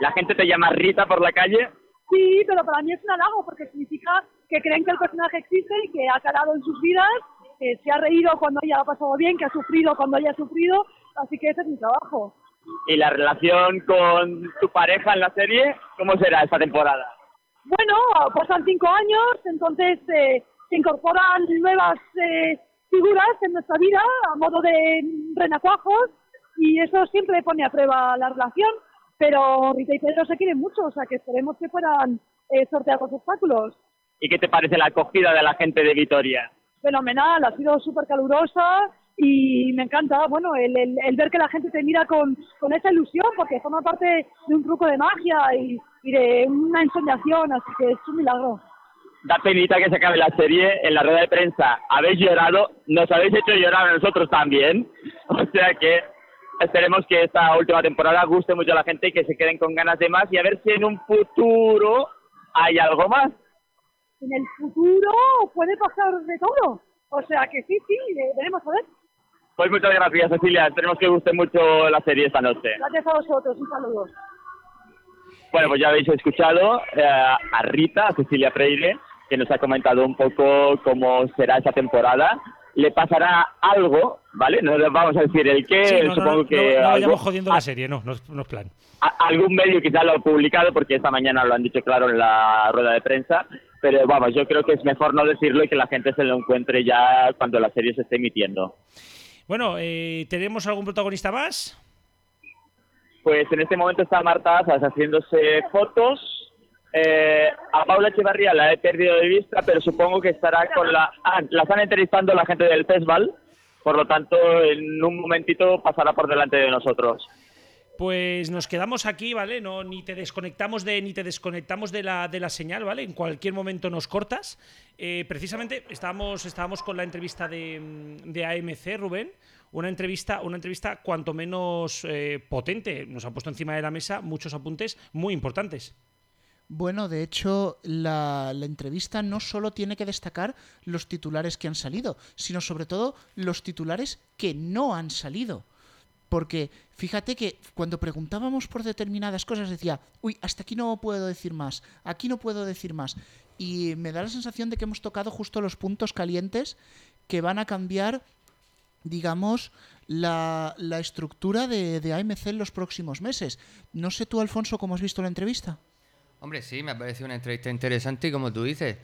¿La gente te llama Rita por la calle? Sí, pero para mí es un halago porque significa que creen que el personaje existe y que ha calado en sus vidas, que se ha reído cuando ella lo ha pasado bien, que ha sufrido cuando ella ha sufrido, así que ese es mi trabajo. ¿Y la relación con tu pareja en la serie, cómo será esta temporada? Bueno, pasan cinco años, entonces eh, se incorporan nuevas eh, figuras en nuestra vida a modo de renacuajos y eso siempre pone a prueba la relación, pero Rita y Pedro se quieren mucho, o sea que esperemos que puedan eh, sortear los obstáculos. ¿Y qué te parece la acogida de la gente de Vitoria? Fenomenal, ha sido súper calurosa y me encanta, bueno, el, el, el, ver que la gente te mira con, con esa ilusión, porque forma parte de un truco de magia y, y de una ensoñación, así que es un milagro da penita que se acabe la serie. En la rueda de prensa habéis llorado, nos habéis hecho llorar a nosotros también. O sea que esperemos que esta última temporada guste mucho a la gente y que se queden con ganas de más y a ver si en un futuro hay algo más. En el futuro puede pasar de todo. O sea que sí, sí, veremos a ver. Pues muchas gracias, Cecilia. Esperemos que guste mucho la serie esta noche. Gracias a vosotros. Un saludo. Bueno, pues ya habéis escuchado eh, a Rita, a Cecilia Freire, que nos ha comentado un poco cómo será esa temporada. Le pasará algo, ¿vale? No les vamos a decir el qué, Sí, no, supongo no, no, que. no, no algo- vayamos jodiendo a- la serie, no, no, es- no es plan. a- algún medio quizá lo ha publicado porque esta mañana lo han dicho claro en la rueda de prensa, pero vamos, yo creo que es mejor no decirlo y que la gente se lo encuentre ya cuando la serie se esté emitiendo. Bueno, eh, ¿tenemos algún protagonista más? Pues en este momento está Marta Azas haciéndose fotos. Eh, a Paula Echevarría la he perdido de vista, pero supongo que estará con la... Ah, la están entrevistando la gente del festival, por lo tanto en un momentito pasará por delante de nosotros. Pues nos quedamos aquí, ¿vale? No, ni te desconectamos de, ni te desconectamos de la, de la señal, ¿vale? En cualquier momento nos cortas. Eh, precisamente estábamos, estábamos con la entrevista de, de AMC, Rubén. Una entrevista, una entrevista cuanto menos eh, potente. Nos ha puesto encima de la mesa muchos apuntes muy importantes. Bueno, de hecho, la, la entrevista no solo tiene que destacar los titulares que han salido, sino sobre todo los titulares que no han salido. Porque fíjate que cuando preguntábamos por determinadas cosas decía, uy, hasta aquí no puedo decir más, aquí no puedo decir más. Y me da la sensación de que hemos tocado justo los puntos calientes que van a cambiar, digamos, la, la estructura de, de AMC en los próximos meses. No sé tú, Alfonso, cómo has visto la entrevista. Hombre, sí, me ha parecido una entrevista interesante y como tú dices,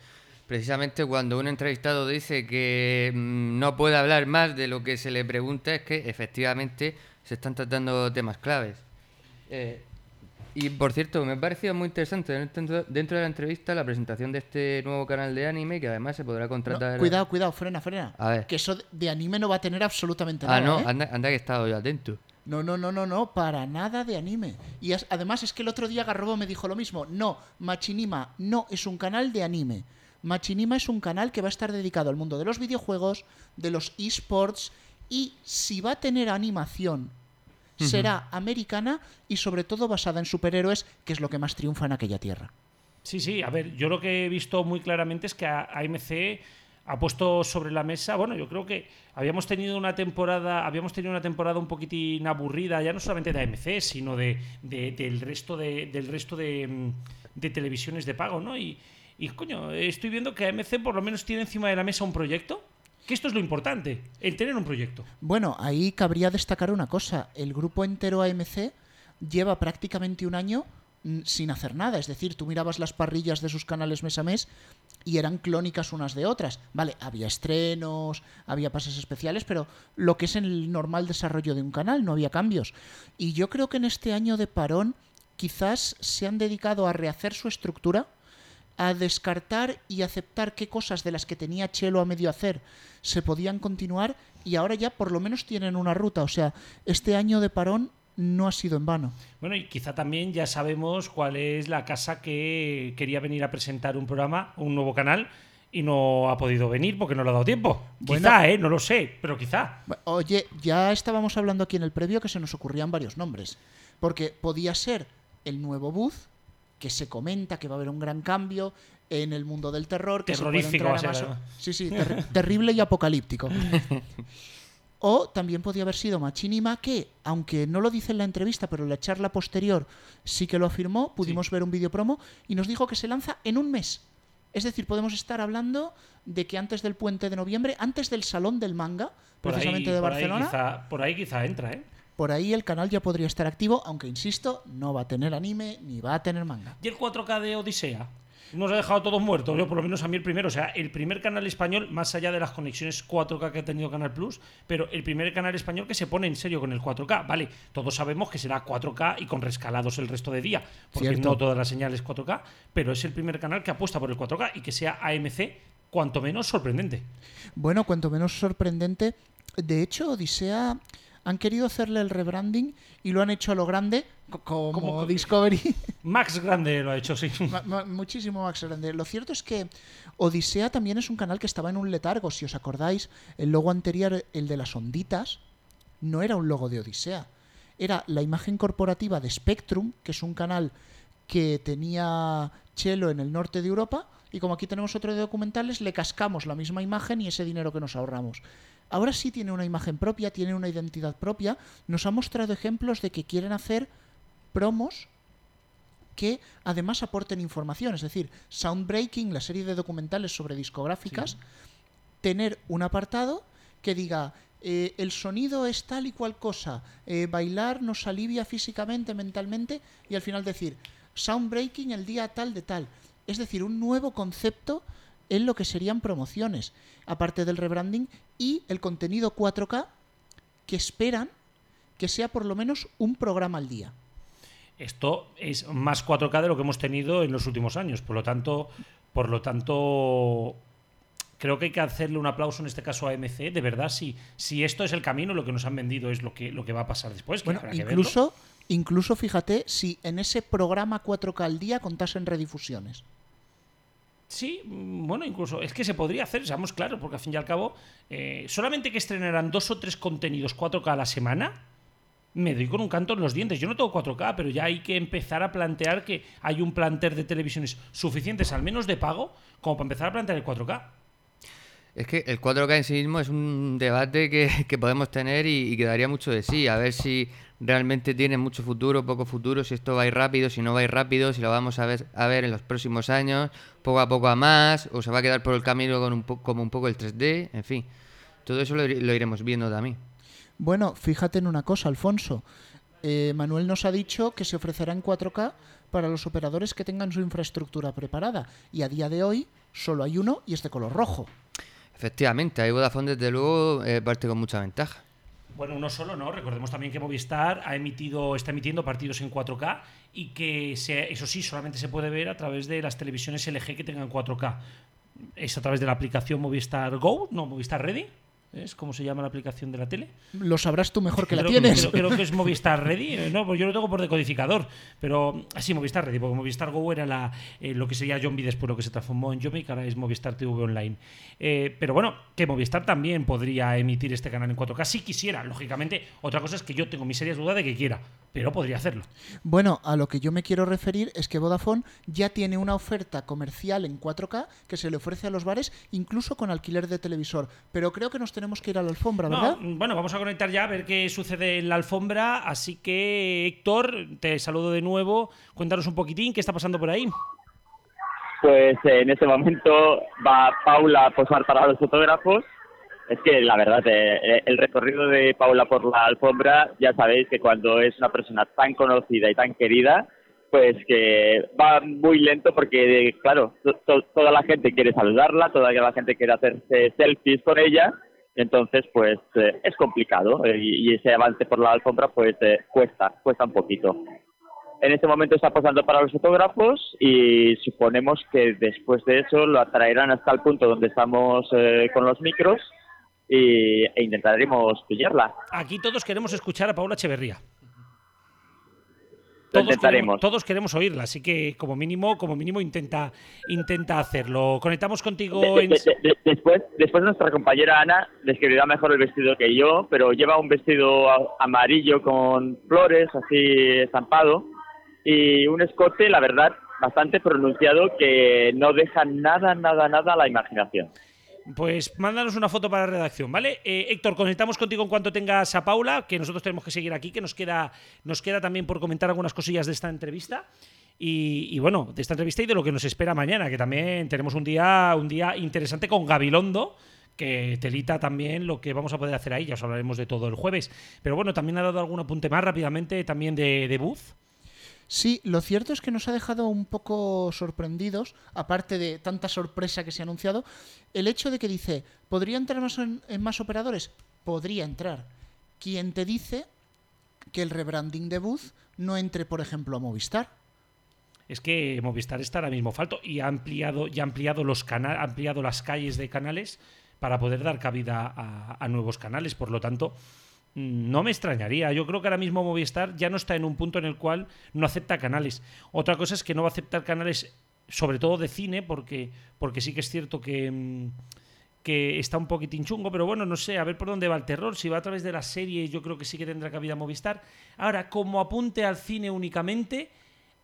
precisamente cuando un entrevistado dice que mm, no puede hablar más de lo que se le pregunta es que efectivamente se están tratando temas claves. Eh, y por cierto, me ha parecido muy interesante dentro, dentro de la entrevista la presentación de este nuevo canal de anime que además se podrá No, contratar. cuidado, cuidado, frena, frena. A ver. Que eso de anime no va a tener absolutamente Ah, nada. no, ¿eh? anda, anda que he estado yo atento. No, no, no, no, no, para nada de anime. Y as- además es que el otro día Garrobo me dijo lo mismo. No, Machinima no es un canal de anime. Machinima es un canal que va a estar dedicado al mundo de los videojuegos, de los esports y si va a tener animación será americana y sobre todo basada en superhéroes, que es lo que más triunfa en aquella tierra. Sí, sí, a ver, yo lo que he visto muy claramente es que a- AMC ha puesto sobre la mesa, bueno, yo creo que habíamos tenido una temporada, habíamos tenido una temporada un poquitín aburrida, ya no solamente de AMC, sino de, de- del resto de, del resto de, mm, de televisiones de pago, ¿no? Y, y coño, estoy viendo que AMC por lo menos tiene encima de la mesa un proyecto, que esto es lo importante, el tener un proyecto. Bueno, ahí cabría destacar una cosa. El grupo entero AMC lleva prácticamente un año mm, sin hacer nada. Es decir, tú mirabas las parrillas de sus canales mes a mes y eran clónicas unas de otras. Vale, había estrenos, había pases especiales, pero lo que es el normal desarrollo de un canal, no había cambios. Y yo creo que en este año de parón quizás se han dedicado a rehacer su estructura a descartar y aceptar qué cosas de las que tenía Chelo a medio hacer se podían continuar y ahora ya por lo menos tienen una ruta. O sea, este año de parón no ha sido en vano. Bueno, y quizá también ya sabemos cuál es la casa que quería venir a presentar un programa, un nuevo canal, y no ha podido venir porque no le ha dado tiempo. Bueno. quizá, ¿eh? No lo sé, pero quizá. Oye, ya estábamos hablando aquí en el previo que se nos ocurrían varios nombres. Porque podía ser el nuevo Booth, que se comenta que va a haber un gran cambio en el mundo del terror. Que se puede Terrorífico va a más-. Sí, sí, ter- terrible y apocalíptico. O también podía haber sido Machinima, que, aunque no lo dice en la entrevista, pero en la charla posterior sí que lo afirmó, pudimos ver un vídeo promo y nos dijo que se lanza en un mes. Es decir, podemos estar hablando de que antes del puente de noviembre, antes del Salón del Manga, Por ahí, precisamente de por ahí Barcelona, quizá- por ahí quizá entra, ¿eh? Por ahí el canal ya podría estar activo, aunque insisto, no va a tener anime ni va a tener manga. ¿Y el 4K de Odisea? Nos ha dejado todos muertos, yo por lo menos a mí el primero. O sea, el primer canal español, más allá de las conexiones 4K que ha tenido Canal Plus, pero el primer canal español que se pone en serio con el 4K. Vale, todos sabemos que será 4K y con rescalados el resto de día, porque Cierto. no todas las señales 4K, pero es el primer canal que apuesta por el 4K y que sea AMC, cuanto menos sorprendente. Bueno, cuanto menos sorprendente. De hecho, Odisea han querido hacerle el rebranding y lo han hecho a lo grande, co- como, Como- Discovery. Max Grande lo ha hecho, sí. Ma- ma- muchísimo Max Grande. Lo cierto es que Odisea también es un canal que estaba en un letargo. Si os acordáis, el logo anterior, el de las onditas, no era un logo de Odisea. Era la imagen corporativa de Spectrum, que es un canal que tenía Chelo en el norte de Europa. Y como aquí tenemos otro de documentales, le cascamos la misma imagen y ese dinero que nos ahorramos. Ahora sí tiene una imagen propia, tiene una identidad propia. Nos ha mostrado ejemplos de que quieren hacer promos que además aporten información, es decir, Soundbreaking, la serie de documentales sobre discográficas, tener un apartado que diga eh, el sonido es tal y cual cosa, eh, bailar nos alivia físicamente, mentalmente, y al final decir Soundbreaking el día tal de tal. Es decir, un nuevo concepto en lo que serían promociones, aparte del rebranding y el contenido 4K que esperan que sea por lo menos un programa al día. Esto es más 4K de lo que hemos tenido en los últimos años. Por lo tanto, por lo tanto, creo que hay que hacerle un aplauso en este caso a AMC. De verdad, si, si esto es el camino, lo que nos han vendido es lo que, lo que va a pasar después. Bueno, que incluso, incluso fíjate si en ese programa 4K al día contasen redifusiones. Sí, mm, bueno, incluso es que se podría hacer, seamos claros, porque al fin y al cabo, eh, solamente que estrenaran dos o tres contenidos 4K a la semana, me doy con un canto en los dientes. Yo no tengo 4K, pero ya hay que empezar a plantear que hay un planter de televisiones suficientes, al menos de pago, como para empezar a plantear el 4K. Es que el 4K en sí mismo es un debate que, que podemos tener y, y que daría mucho de sí. A ver si realmente tiene mucho futuro, poco futuro, si esto va a ir rápido, si no va a ir rápido, si lo vamos a ver, a ver en los próximos años, poco a poco a más, o se va a quedar por el camino con un po- como un poco el 3D, en fin. Todo eso lo iremos viendo también. Bueno, fíjate en una cosa, Alfonso. Eh, Manuel nos ha dicho que se ofrecerá en 4K para los operadores que tengan su infraestructura preparada. Y a día de hoy solo hay uno y es de color rojo. Efectivamente, ahí Vodafone desde luego eh, parte con mucha ventaja. Bueno, uno solo, ¿no? Recordemos también que Movistar ha emitido, está emitiendo partidos en 4K y que eso sí, solamente se puede ver a través de las televisiones LG que tengan 4K. Es a través de la aplicación Movistar Go, no, Movistar Ready, ¿es como se llama la aplicación de la tele? Lo sabrás tú mejor que la tienes. Creo, creo que es Movistar Ready. eh, No, pues yo lo tengo por decodificador. Pero así, Movistar Ready, porque Movistar Go era la, eh, lo que sería Zombie después, lo que se transformó en Zombie, que ahora es Movistar TV Online. Eh, pero bueno, que Movistar también podría emitir este canal en 4K si quisiera. Lógicamente, otra cosa es que yo tengo mis serias dudas de que quiera, pero podría hacerlo. Bueno, a lo que yo me quiero referir es que Vodafone ya tiene una oferta comercial en 4K que se le ofrece a los bares, incluso con alquiler de televisor. Pero creo que nos tenemos que ir a la alfombra, No, ¿verdad? bueno, vamos a conectar ya a ver qué sucede en la alfombra. Así que, Héctor, te saludo de nuevo. Cuéntanos un poquitín qué está pasando por ahí. Pues eh, en este momento va Paula a posar para los fotógrafos. Es que la verdad, eh, eh, el recorrido de Paula por la alfombra, ya sabéis que cuando es una persona tan conocida y tan querida, pues que va muy lento porque, claro, to- to- toda la gente quiere saludarla, toda la gente quiere hacerse selfies con ella, entonces pues eh, es complicado eh, y, ese avance por la alfombra pues eh, cuesta, cuesta un poquito. En este momento está posando para los fotógrafos y suponemos que después de eso lo atraerán hasta el punto donde estamos eh, con los micros y, e intentaremos pillarla. Aquí todos queremos escuchar a Paula Echeverría. Todos intentaremos. queremos, todos queremos oírla, así que como mínimo, como mínimo intenta, intenta hacerlo. Conectamos contigo De- en... de- de- de- después, después nuestra compañera Ana describirá mejor el vestido que yo, pero lleva un vestido amarillo con flores, así estampado, y un escote, la verdad, bastante pronunciado que no deja nada, nada, nada a la imaginación. Pues mándanos una foto para redacción, ¿vale? Eh, Héctor, conectamos contigo en cuanto tengas a Paula, que nosotros tenemos que seguir aquí, que nos queda, nos queda también por comentar algunas cosillas de esta entrevista. Y, bueno, de esta entrevista y de lo que nos espera mañana, que también tenemos un día, un día interesante con Gabilondo, que telita también lo que vamos a poder hacer ahí, ya os hablaremos de todo el jueves. Pero bueno, también ha dado algún apunte más rápidamente también de, de Buzz. Sí, lo cierto es que nos ha dejado un poco sorprendidos, aparte de tanta sorpresa que se ha anunciado, el hecho de que dice, ¿podría entrar más en, más operadores? Podría entrar. ¿Quién te dice que el rebranding de Booth no entre, por ejemplo, a Movistar? Es que Movistar está ahora mismo falto y ha ampliado, y ha ampliado los ha ampliado las calles de canales para poder dar cabida a, nuevos canales. Por lo tanto, no me extrañaría. Yo creo que ahora mismo Movistar ya no está en un punto en el cual no acepta canales. Otra cosa es que no va a aceptar canales, sobre todo de cine, porque, porque sí que es cierto que. mm, que está un poquitín chungo, pero bueno, no sé, a ver por dónde va el terror. Si va a través de la serie, yo creo que sí que tendrá cabida Movistar. Ahora, como apunte al cine únicamente,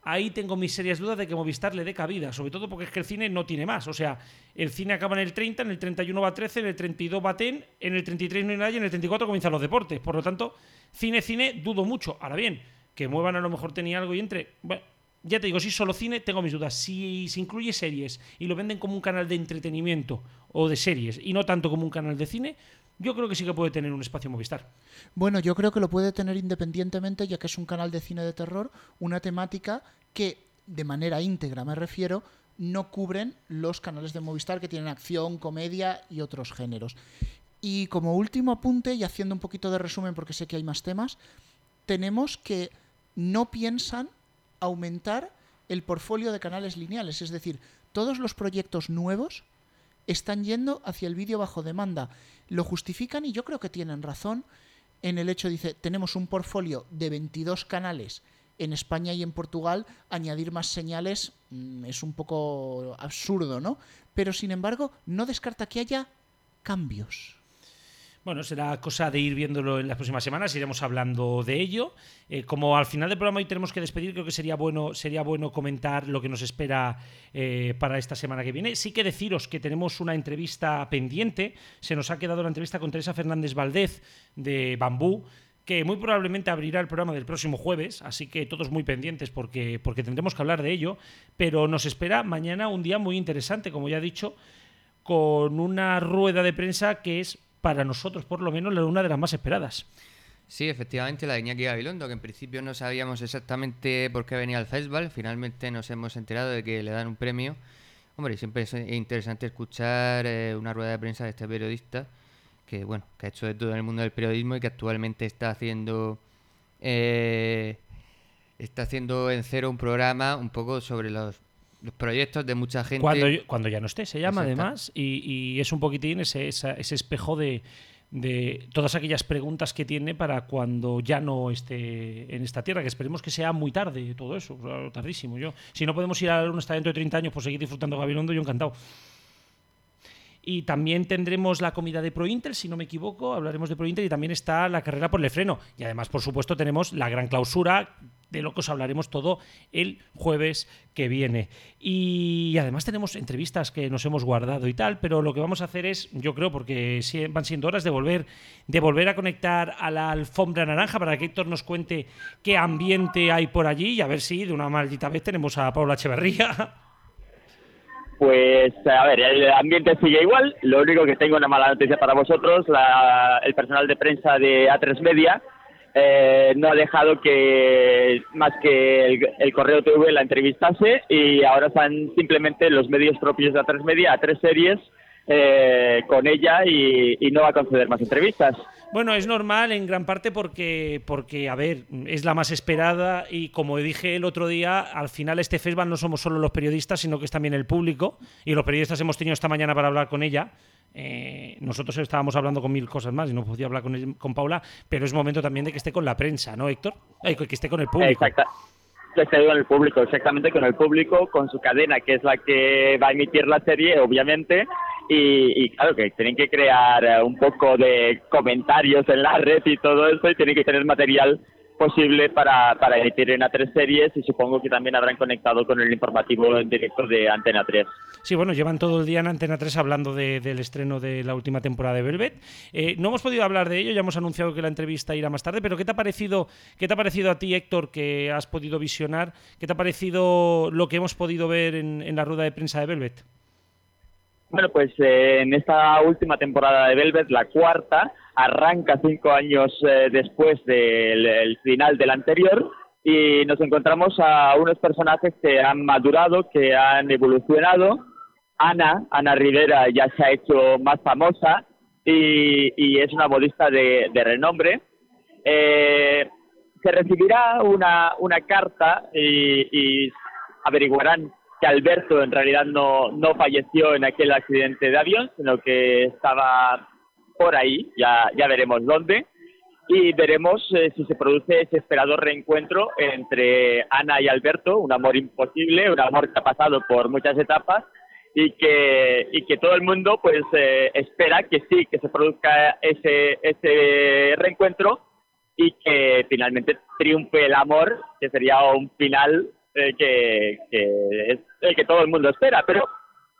ahí tengo mis serias dudas de que Movistar le dé cabida, sobre todo porque es que el cine no tiene más. O sea, el cine acaba en el 30, en el 31 va 13, en el 32 va 10, en el 33 no hay nadie, en el 34 comienzan los deportes. Por lo tanto, cine, cine, dudo mucho. Ahora bien, que muevan a lo mejor tenía algo y entre. Bueno, ya te digo, si solo cine, tengo mis dudas. Si se incluye series y lo venden como un canal de entretenimiento o de series y no tanto como un canal de cine, yo creo que sí que puede tener un espacio Movistar. Bueno, yo creo que lo puede tener independientemente, ya que es un canal de cine de terror, una temática que, de manera íntegra me refiero, no cubren los canales de Movistar que tienen acción, comedia y otros géneros. Y como último apunte, y haciendo un poquito de resumen porque sé que hay más temas, tenemos que no piensan aumentar el portfolio de canales lineales, es decir, todos los proyectos nuevos están yendo hacia el vídeo bajo demanda. Lo justifican y yo creo que tienen razón en el hecho, dice, tenemos un portfolio de 22 canales en España y en Portugal, añadir más señales mm, es un poco absurdo, ¿no? Pero sin embargo, no descarta que haya cambios. Bueno, será cosa de ir viéndolo en las próximas semanas, iremos hablando de ello. Eh, como al final del programa hoy tenemos que despedir, creo que sería bueno, sería bueno comentar lo que nos espera eh, para esta semana que viene. Sí que deciros que tenemos una entrevista pendiente, se nos ha quedado la entrevista con Teresa Fernández Valdez de Bambú, que muy probablemente abrirá el programa del próximo jueves, así que todos muy pendientes porque, porque tendremos que hablar de ello, pero nos espera mañana un día muy interesante, como ya he dicho, con una rueda de prensa que es para nosotros por lo menos una de las más esperadas. Sí, efectivamente, la de Iñaki Gabilondo, que en principio no sabíamos exactamente por qué venía al festival, finalmente nos hemos enterado de que le dan un premio. Hombre, siempre es interesante escuchar eh, una rueda de prensa de este periodista, que bueno, que ha hecho de todo en el mundo del periodismo y que actualmente está haciendo eh, está haciendo en cero un programa un poco sobre los, los proyectos de mucha gente. Cuando, cuando ya no esté, se llama Exacto. además, y, y es un poquitín ese, esa- ese espejo de, de todas aquellas preguntas que tiene para cuando ya no esté en esta tierra, que esperemos que sea muy tarde todo eso, tardísimo. Yo, si no podemos ir a la luna hasta dentro de 30 años por seguir disfrutando de Gabilondo, yo encantado. Y también tendremos la comida de ProIntel, si no me equivoco, hablaremos de ProIntel y también está la carrera por el freno. Y además, por supuesto, tenemos la gran clausura, de lo que os hablaremos todo el jueves que viene. Y además tenemos entrevistas que nos hemos guardado y tal, pero lo que vamos a hacer es, yo creo, porque van siendo horas de volver, de volver a conectar a la alfombra naranja para que Héctor nos cuente qué ambiente hay por allí y a ver si de una maldita vez tenemos a Paula Echeverría. Pues, a ver, el ambiente sigue igual. Lo único que tengo una mala noticia para vosotros, la- el personal de prensa de A3 Media eh, no ha dejado que más que el, el Correo TV la entrevistase y ahora están simplemente los medios propios de A3 Media, A3 Series, eh, con ella y, y no va a conceder más entrevistas. Bueno, es normal en gran parte porque, porque, a ver, es la más esperada y como dije el otro día, al final este festival no somos solo los periodistas, sino que es también el público y los periodistas hemos tenido esta mañana para hablar con ella. Eh, nosotros estábamos hablando con mil cosas más y no podía hablar con, ell- con Paula, pero es momento también de que esté con la prensa, ¿no, Héctor? Ay, que esté con el público. Que con el público, exactamente con el público, con su cadena, que es la que va a emitir la serie, obviamente, y, y claro que tienen que crear eh, un poco de comentarios en la red y todo eso, y tienen que tener material posible para, para emitir en A3 series y supongo que también habrán conectado con el informativo en directo de Antena 3. Sí, bueno, llevan todo el día en Antena 3 hablando de- del estreno de la última temporada de Velvet. Eh, no hemos podido hablar de ello, ya hemos anunciado que la entrevista irá más tarde, pero ¿qué te ha parecido, qué te ha parecido a ti, Héctor, que has podido visionar? ¿Qué te ha parecido lo que hemos podido ver en, en la rueda de prensa de Velvet? Bueno, pues eh, en esta última temporada de Velvet, la cuarta, arranca cinco años eh, después del el final del anterior y nos encontramos a unos personajes que han madurado, que han evolucionado. Ana, Ana Rivera ya se ha hecho más famosa y, y es una modista de, de renombre. Eh, se recibirá una, una carta y, y averiguarán que Alberto en realidad no, no falleció en aquel accidente de avión, sino que estaba por ahí, ya, ya veremos dónde, y veremos eh, si se produce ese esperado reencuentro entre Ana y Alberto, un amor imposible, un amor que ha pasado por muchas etapas y que, y que todo el mundo pues eh, espera que sí, que se produzca ese, ese reencuentro y que finalmente triunfe el amor, que sería un final eh, que, que es el que todo el mundo espera, pero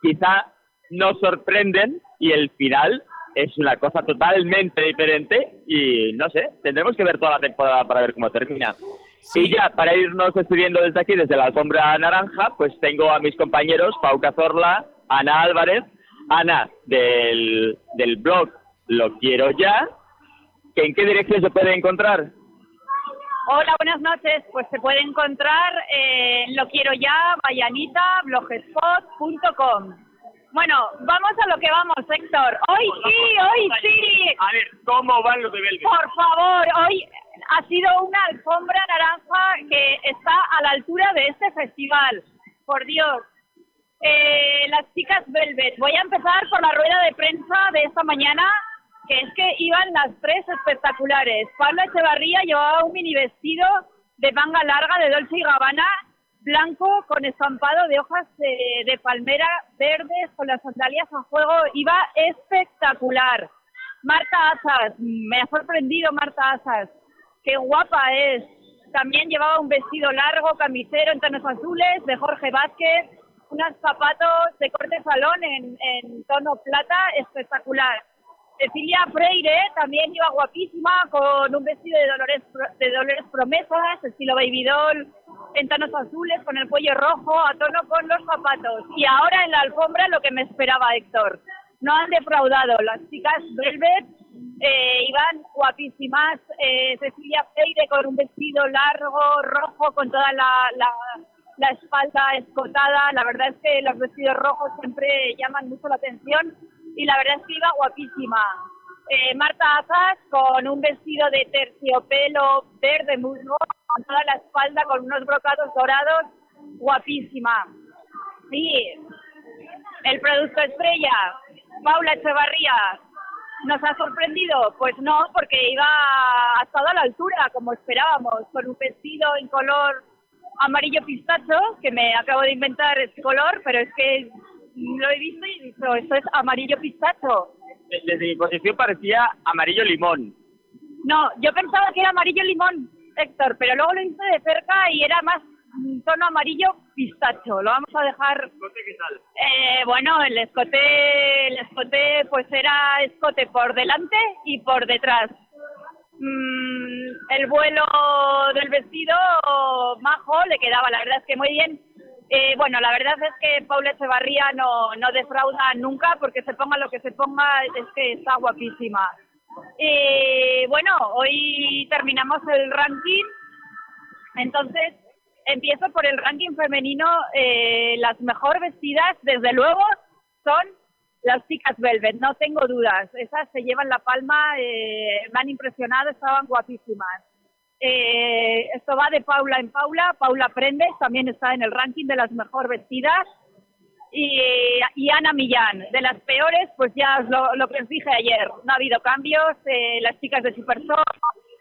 quizá nos sorprenden y el final es una cosa totalmente diferente y no sé, tendremos que ver toda la temporada para ver cómo termina. Y ya, para irnos despidiendo desde aquí, desde la alfombra naranja, pues tengo a mis compañeros Pau Cazorla, Ana Álvarez, Ana del, del blog Lo Quiero Ya, que en qué dirección se puede encontrar. Hola, buenas noches. Pues se puede encontrar en Lo Quiero Ya, Mayanita, blogspot.com. Bueno, vamos a lo que vamos, Héctor. Hoy sí, hoy sí. A ver, ¿cómo van los de Belgrade? Por favor, hoy ha sido una alfombra naranja que está a la altura de este festival. Por Dios. Eh, las chicas Velvet. Voy a empezar por la rueda de prensa de esta mañana, que es que iban las tres espectaculares. Pablo Echevarría llevaba un mini vestido de manga larga de Dolce y Gabbana, blanco con estampado de hojas de, palmera verdes con las sandalias a fuego. Iba espectacular. Marta Asas, me ha sorprendido Marta Asas. Qué guapa es. También llevaba un vestido largo, camisero en tonos azules de Jorge Vázquez, unos zapatos de corte salón en tono plata, espectacular. Cecilia Freire también iba guapísima con un vestido de Dolores, de Dolores Promesas, estilo baby doll, azules, con el cuello rojo, a tono con los zapatos. Y ahora en la alfombra lo que me esperaba Héctor. No han defraudado. Las chicas Velvet eh, iban guapísimas. Eh, Cecilia Freire con un vestido largo, rojo, con toda la, la, la espalda escotada. La verdad es que los vestidos rojos siempre llaman mucho la atención y la verdad es que iba guapísima. Eh, Marta Azas con un vestido de terciopelo verde musgo, con toda la espalda con unos brocados dorados, guapísima. Sí, el producto estrella, Paula Echevarría, ¿nos ha sorprendido? Pues no, porque iba ha estado a la altura, como esperábamos, con un vestido en color amarillo pistacho, que me acabo de inventar este color, pero es que lo he visto y he dicho, esto es amarillo pistacho. De- Desde mi posición parecía amarillo limón. No, yo pensaba que era amarillo limón, Héctor, pero luego lo hice de cerca y era más tono amarillo pistacho. Lo vamos a dejar. ¿Qué tal? Eh, bueno, el escote, el escote, pues era escote por delante y por detrás. Mm, el vuelo del vestido majo le quedaba, la verdad es que muy bien. Eh, bueno, la verdad es que Paula Echevarría no, no defrauda nunca porque se ponga lo que se ponga, es que está guapísima. Eh, bueno, hoy terminamos el ranking, entonces empiezo por el ranking femenino. Eh, las mejor vestidas, desde luego, son las chicas Velvet, no tengo dudas. Esas se llevan la palma, eh, me han impresionado, estaban guapísimas. Eh, esto va de Paula en Paula. Paula Prendes también está en el ranking de las mejor vestidas. Y, y Ana Millán, de las peores, pues ya es lo, lo que os dije ayer. No ha habido cambios. eh, las chicas de Supersón,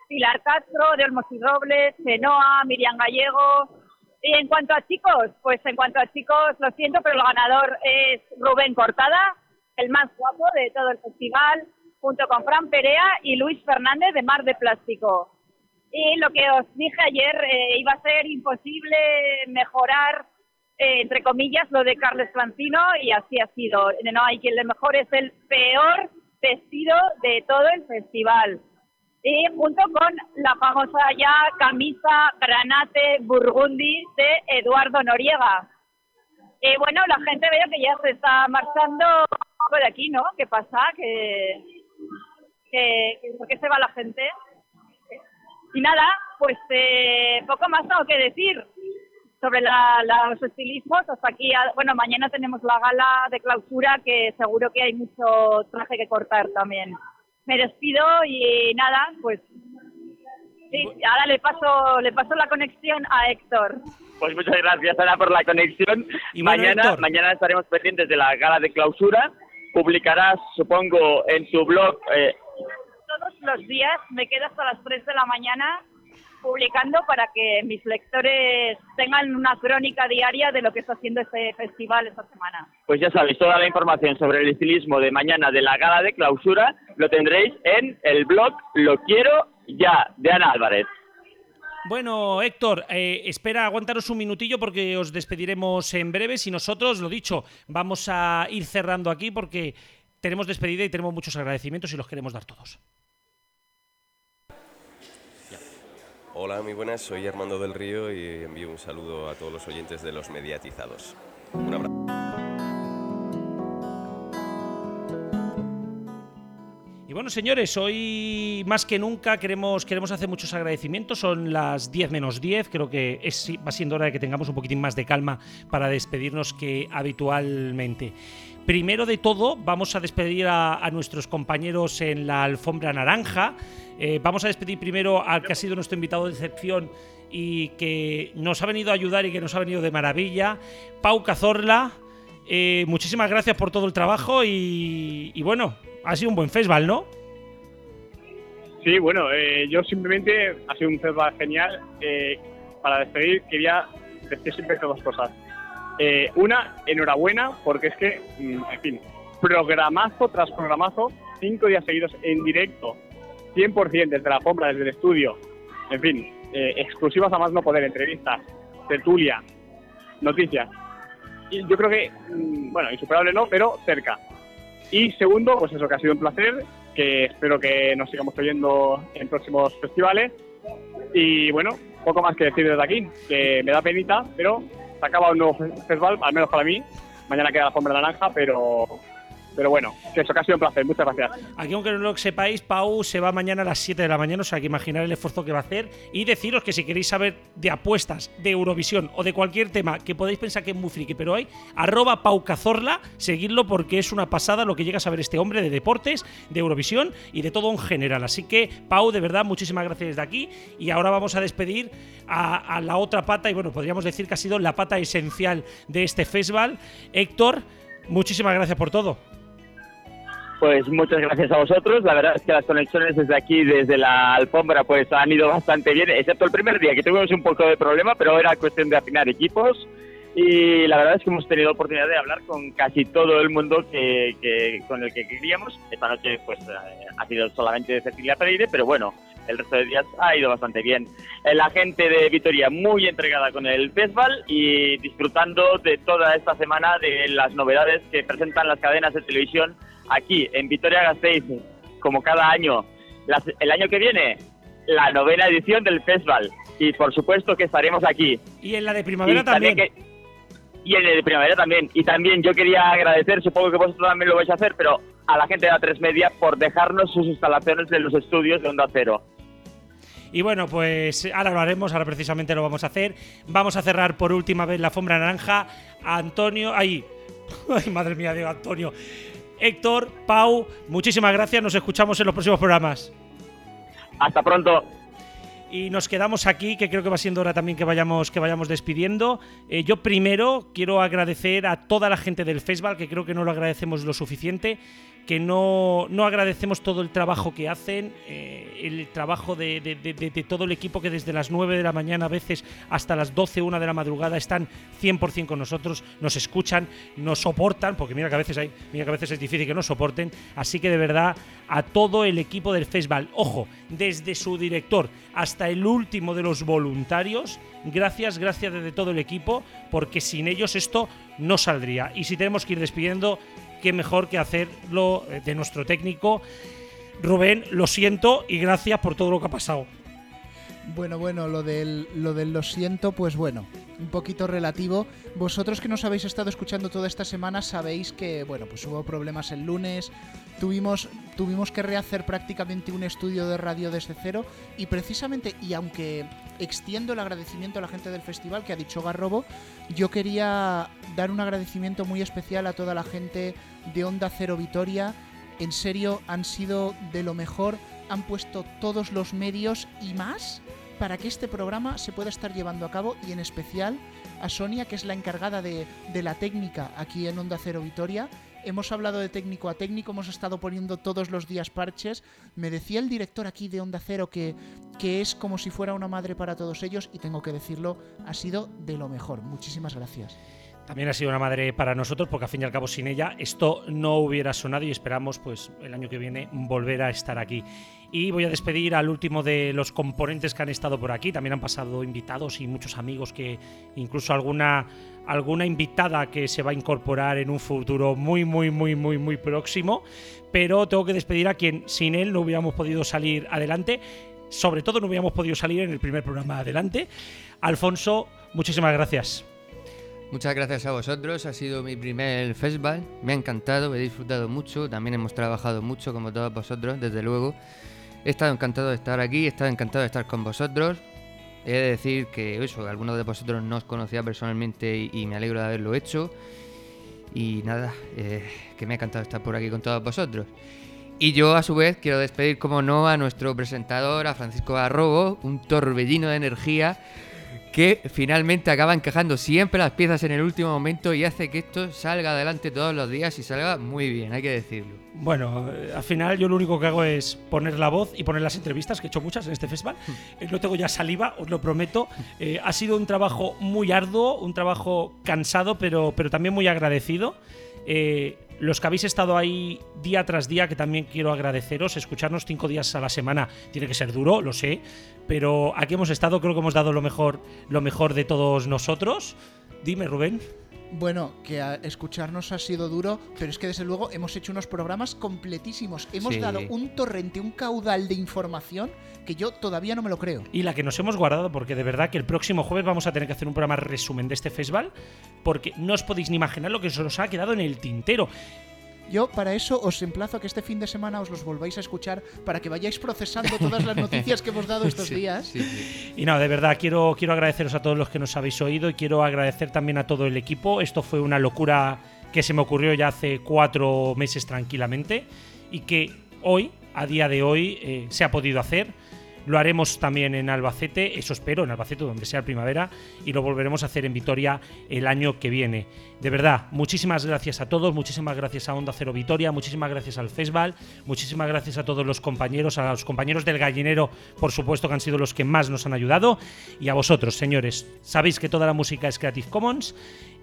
Pilar Castro, de Olmos y Robles, Genoa, Miriam Gallego. Y en cuanto a chicos, pues en cuanto a chicos, lo siento, pero el ganador es Rubén Cortada, el más guapo de todo el festival, junto con Fran Perea y Luis Fernández de Mar de Plástico. Y lo que os dije ayer, eh, iba a ser imposible mejorar, eh, entre comillas, lo de Carles Francino y así ha sido. No hay quien le mejor, es el peor vestido de todo el festival. Y junto con la famosa ya camisa granate burgundi de Eduardo Noriega. Y bueno, la gente veo que ya se está marchando de aquí, ¿no? ¿Qué pasa? ¿Que, que, que- ¿Por qué se va la gente? Y nada, pues eh, poco más tengo que decir sobre la- los estilismos. Hasta aquí, a- bueno, mañana tenemos la gala de clausura que seguro que hay mucho traje que cortar también. Me despido y nada, pues sí, ahora le paso, le paso la conexión a Héctor. Pues muchas gracias, Ana, por la conexión. Y bueno, mañana, Héctor. mañana estaremos pendientes de la gala de clausura. Publicarás, supongo, en tu blog. eh, Todos los días me quedo hasta las 3 de la mañana publicando para que mis lectores tengan una crónica diaria de lo que está haciendo este festival esta semana. pues ya sabéis, toda la información sobre el estilismo de mañana de la gala de clausura lo tendréis en el blog Lo Quiero Ya, de Ana Álvarez. Bueno, Héctor, eh, espera, aguantaros un minutillo porque os despediremos en breves y nosotros, lo dicho, vamos a ir cerrando aquí porque tenemos despedida y tenemos muchos agradecimientos y los queremos dar todos. Hola, muy buenas, soy Armando del Río y envío un saludo a todos los oyentes de los mediatizados. Un abrazo. Y bueno, señores, hoy más que nunca queremos, queremos hacer muchos agradecimientos. Son las 10 menos 10. Creo que es, va siendo hora de que tengamos un poquitín más de calma para despedirnos que habitualmente. Primero de todo, vamos a despedir a, nuestros compañeros en la alfombra naranja. Eh, vamos a despedir primero al que ha sido nuestro invitado de excepción y que nos ha venido a ayudar y que nos ha venido de maravilla. Pau Cazorla, eh, muchísimas gracias por todo el trabajo y, y bueno, ha sido un buen festival, ¿no? Sí, bueno, eh, yo simplemente ha sido un festival genial. Para despedir quería decir siempre dos cosas. Eh, una, enhorabuena, porque es que, mm, en fin, programazo tras programazo, cinco días seguidos en directo, 100% desde la alfombra, desde el estudio, en fin, eh, exclusivas a más no poder, entrevistas, tertulia, noticias. Y yo creo que, mm, bueno, insuperable no, pero cerca. Y segundo, pues eso, que ha sido un placer, que espero que nos sigamos oyendo en próximos festivales. Y bueno, poco más que decir desde aquí, que me da penita, pero se acaba nuevo fe- festival, al menos para mí. Mañana queda la alfombra naranja, pero, pero bueno, eso ha sido un placer. Muchas gracias. Aquí, aunque no lo sepáis, Pau se va mañana a las 7 de la mañana, o sea que imaginar el esfuerzo que va a hacer. Y deciros que si queréis saber de apuestas, de Eurovisión o de cualquier tema que podéis pensar que es muy friki, pero hay, arroba Pau Cazorla, seguidlo porque es una pasada lo que llega a saber este hombre de deportes, de Eurovisión y de todo en general. Así que, Pau, de verdad, muchísimas gracias desde aquí. Y ahora vamos a despedir a, a la otra pata, y bueno, podríamos decir que ha sido la pata esencial de este festival. Héctor, muchísimas gracias por todo. Pues muchas gracias a vosotros. La verdad es que las conexiones desde aquí, desde la alfombra, pues han ido bastante bien, excepto el primer día que tuvimos un poco de problema, pero era cuestión de afinar equipos. Y la verdad es que hemos tenido oportunidad de hablar con casi todo el mundo que, que- con el que queríamos. Esta noche pues eh, ha sido solamente de Cecilia Pereire, pero bueno, el resto de días ha ido bastante bien. Eh, La gente de Vitoria muy entregada con el festival y disfrutando de toda esta semana de las novedades que presentan las cadenas de televisión aquí en Vitoria-Gasteiz, como cada año. Las- el año que viene, la novena edición del festival. Y por supuesto que estaremos aquí. Y en la de primavera Y también. que- y en el de primavera también. Y también yo quería agradecer, supongo que vosotros también lo vais a hacer, pero a la gente de la 3 Media por dejarnos sus instalaciones en los estudios de Onda Cero. Y bueno, pues ahora lo haremos, ahora precisamente lo vamos a hacer. Vamos a cerrar por última vez la alfombra naranja. Antonio, ahí. Ay, madre mía, digo Antonio. Héctor, Pau, muchísimas gracias. Nos escuchamos en los próximos programas. Hasta pronto. Y nos quedamos aquí, que creo que va siendo hora también que vayamos, que vayamos despidiendo. Eh, yo primero quiero agradecer a toda la gente del festival, que creo que no lo agradecemos lo suficiente, que no, no agradecemos todo el trabajo que hacen, eh, el trabajo de, de- todo el equipo que desde las 9 de la mañana a veces hasta las 12, 1 de la madrugada están 100% con nosotros, nos escuchan, nos soportan, porque mira que a veces hay, mira que a veces es difícil que nos soporten, así que de verdad a todo el equipo del festival, ojo, desde su director hasta el último de los voluntarios, gracias, gracias desde todo el equipo, porque sin ellos esto no saldría. Y si tenemos que ir despidiendo, qué mejor que hacerlo eh, de nuestro técnico. Rubén, lo siento y gracias por todo lo que ha pasado. Bueno, bueno, lo del, lo del lo siento, pues bueno, un poquito relativo. Vosotros que nos habéis estado escuchando toda esta semana sabéis que, bueno, pues hubo problemas el lunes, tuvimos, tuvimos que rehacer prácticamente un estudio de radio desde cero y precisamente, y aunque extiendo el agradecimiento a la gente del festival que ha dicho Garrobo, yo quería dar un agradecimiento muy especial a toda la gente de Onda Cero Vitoria. En serio, han sido de lo mejor, han puesto todos los medios y más para que este programa se pueda estar llevando a cabo y en especial a Sonia, que es la encargada de, de la técnica aquí en Onda Cero Vitoria. Hemos hablado de técnico a técnico, hemos estado poniendo todos los días parches. Me decía el director aquí de Onda Cero que, que es como si fuera una madre para todos ellos y tengo que decirlo, ha sido de lo mejor. Muchísimas gracias. También ha sido una madre para nosotros, porque al fin y al cabo sin ella esto no hubiera sonado y esperamos pues el año que viene volver a estar aquí. Y voy a despedir al último de los componentes que han estado por aquí. También han pasado invitados y muchos amigos que incluso alguna alguna invitada que se va a incorporar en un futuro muy muy muy muy muy próximo, pero tengo que despedir a quien sin él no hubiéramos podido salir adelante. Sobre todo no hubiéramos podido salir en el primer programa adelante. Alfonso, muchísimas gracias. Muchas gracias a vosotros, ha sido mi primer festival, me ha encantado, he disfrutado mucho, también hemos trabajado mucho como todos vosotros, desde luego. He estado encantado de estar aquí, he estado encantado de estar con vosotros. He de decir que eso, algunos de vosotros no os conocía personalmente y, me alegro de haberlo hecho. Y nada, eh, que me ha encantado estar por aquí con todos vosotros. Y yo a su vez quiero despedir, como no, a nuestro presentador, a Francisco Arrobo, un torbellino de energía que finalmente acaba encajando siempre las piezas en el último momento y hace que esto salga adelante todos los días y salga muy bien, hay que decirlo. Bueno, eh, al final yo lo único que hago es poner la voz y poner las entrevistas, que he hecho muchas en este festival. Eh, no tengo ya saliva, os lo prometo. Eh, ha sido un trabajo muy arduo, un trabajo cansado, pero, pero también muy agradecido. Eh, los que habéis estado ahí día tras día, que también quiero agradeceros, escucharnos cinco días a la semana tiene que ser duro, lo sé, pero aquí hemos estado, creo que hemos dado lo mejor, lo mejor de todos nosotros. Dime, Rubén. Bueno, que a escucharnos ha sido duro, pero es que desde luego hemos hecho unos programas completísimos. Hemos Sí. dado un torrente, un caudal de información que yo todavía no me lo creo. Y la que nos hemos guardado, porque de verdad que el próximo jueves vamos a tener que hacer un programa resumen de este festival, porque no os podéis ni imaginar lo que se nos ha quedado en el tintero. Yo para eso os emplazo a que este fin de semana os los volváis a escuchar para que vayáis procesando todas las noticias que hemos dado estos Sí, días. sí, sí. Y nada, de verdad, quiero, quiero agradeceros a todos los que nos habéis oído y quiero agradecer también a todo el equipo. Esto fue una locura que se me ocurrió ya hace cuatro meses tranquilamente y que hoy, a día de hoy, eh, se ha podido hacer. Lo haremos también en Albacete, eso espero, en Albacete, donde sea primavera, y lo volveremos a hacer en Vitoria el año que viene. De verdad, muchísimas gracias a todos, muchísimas gracias a Onda Cero Vitoria, muchísimas gracias al Festival, muchísimas gracias a todos los compañeros, a los compañeros del gallinero, por supuesto, que han sido los que más nos han ayudado, y a vosotros, señores. Sabéis que toda la música es Creative Commons.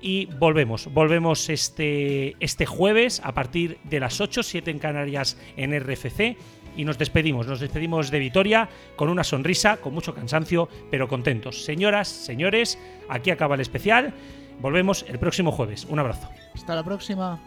Y volvemos, volvemos este, este jueves a partir de las 8, 7 en Canarias en RFC y nos despedimos, nos despedimos de Vitoria con una sonrisa, con mucho cansancio, pero contentos. Señoras, señores, aquí acaba el especial. Volvemos el próximo jueves. Un abrazo. Hasta la próxima.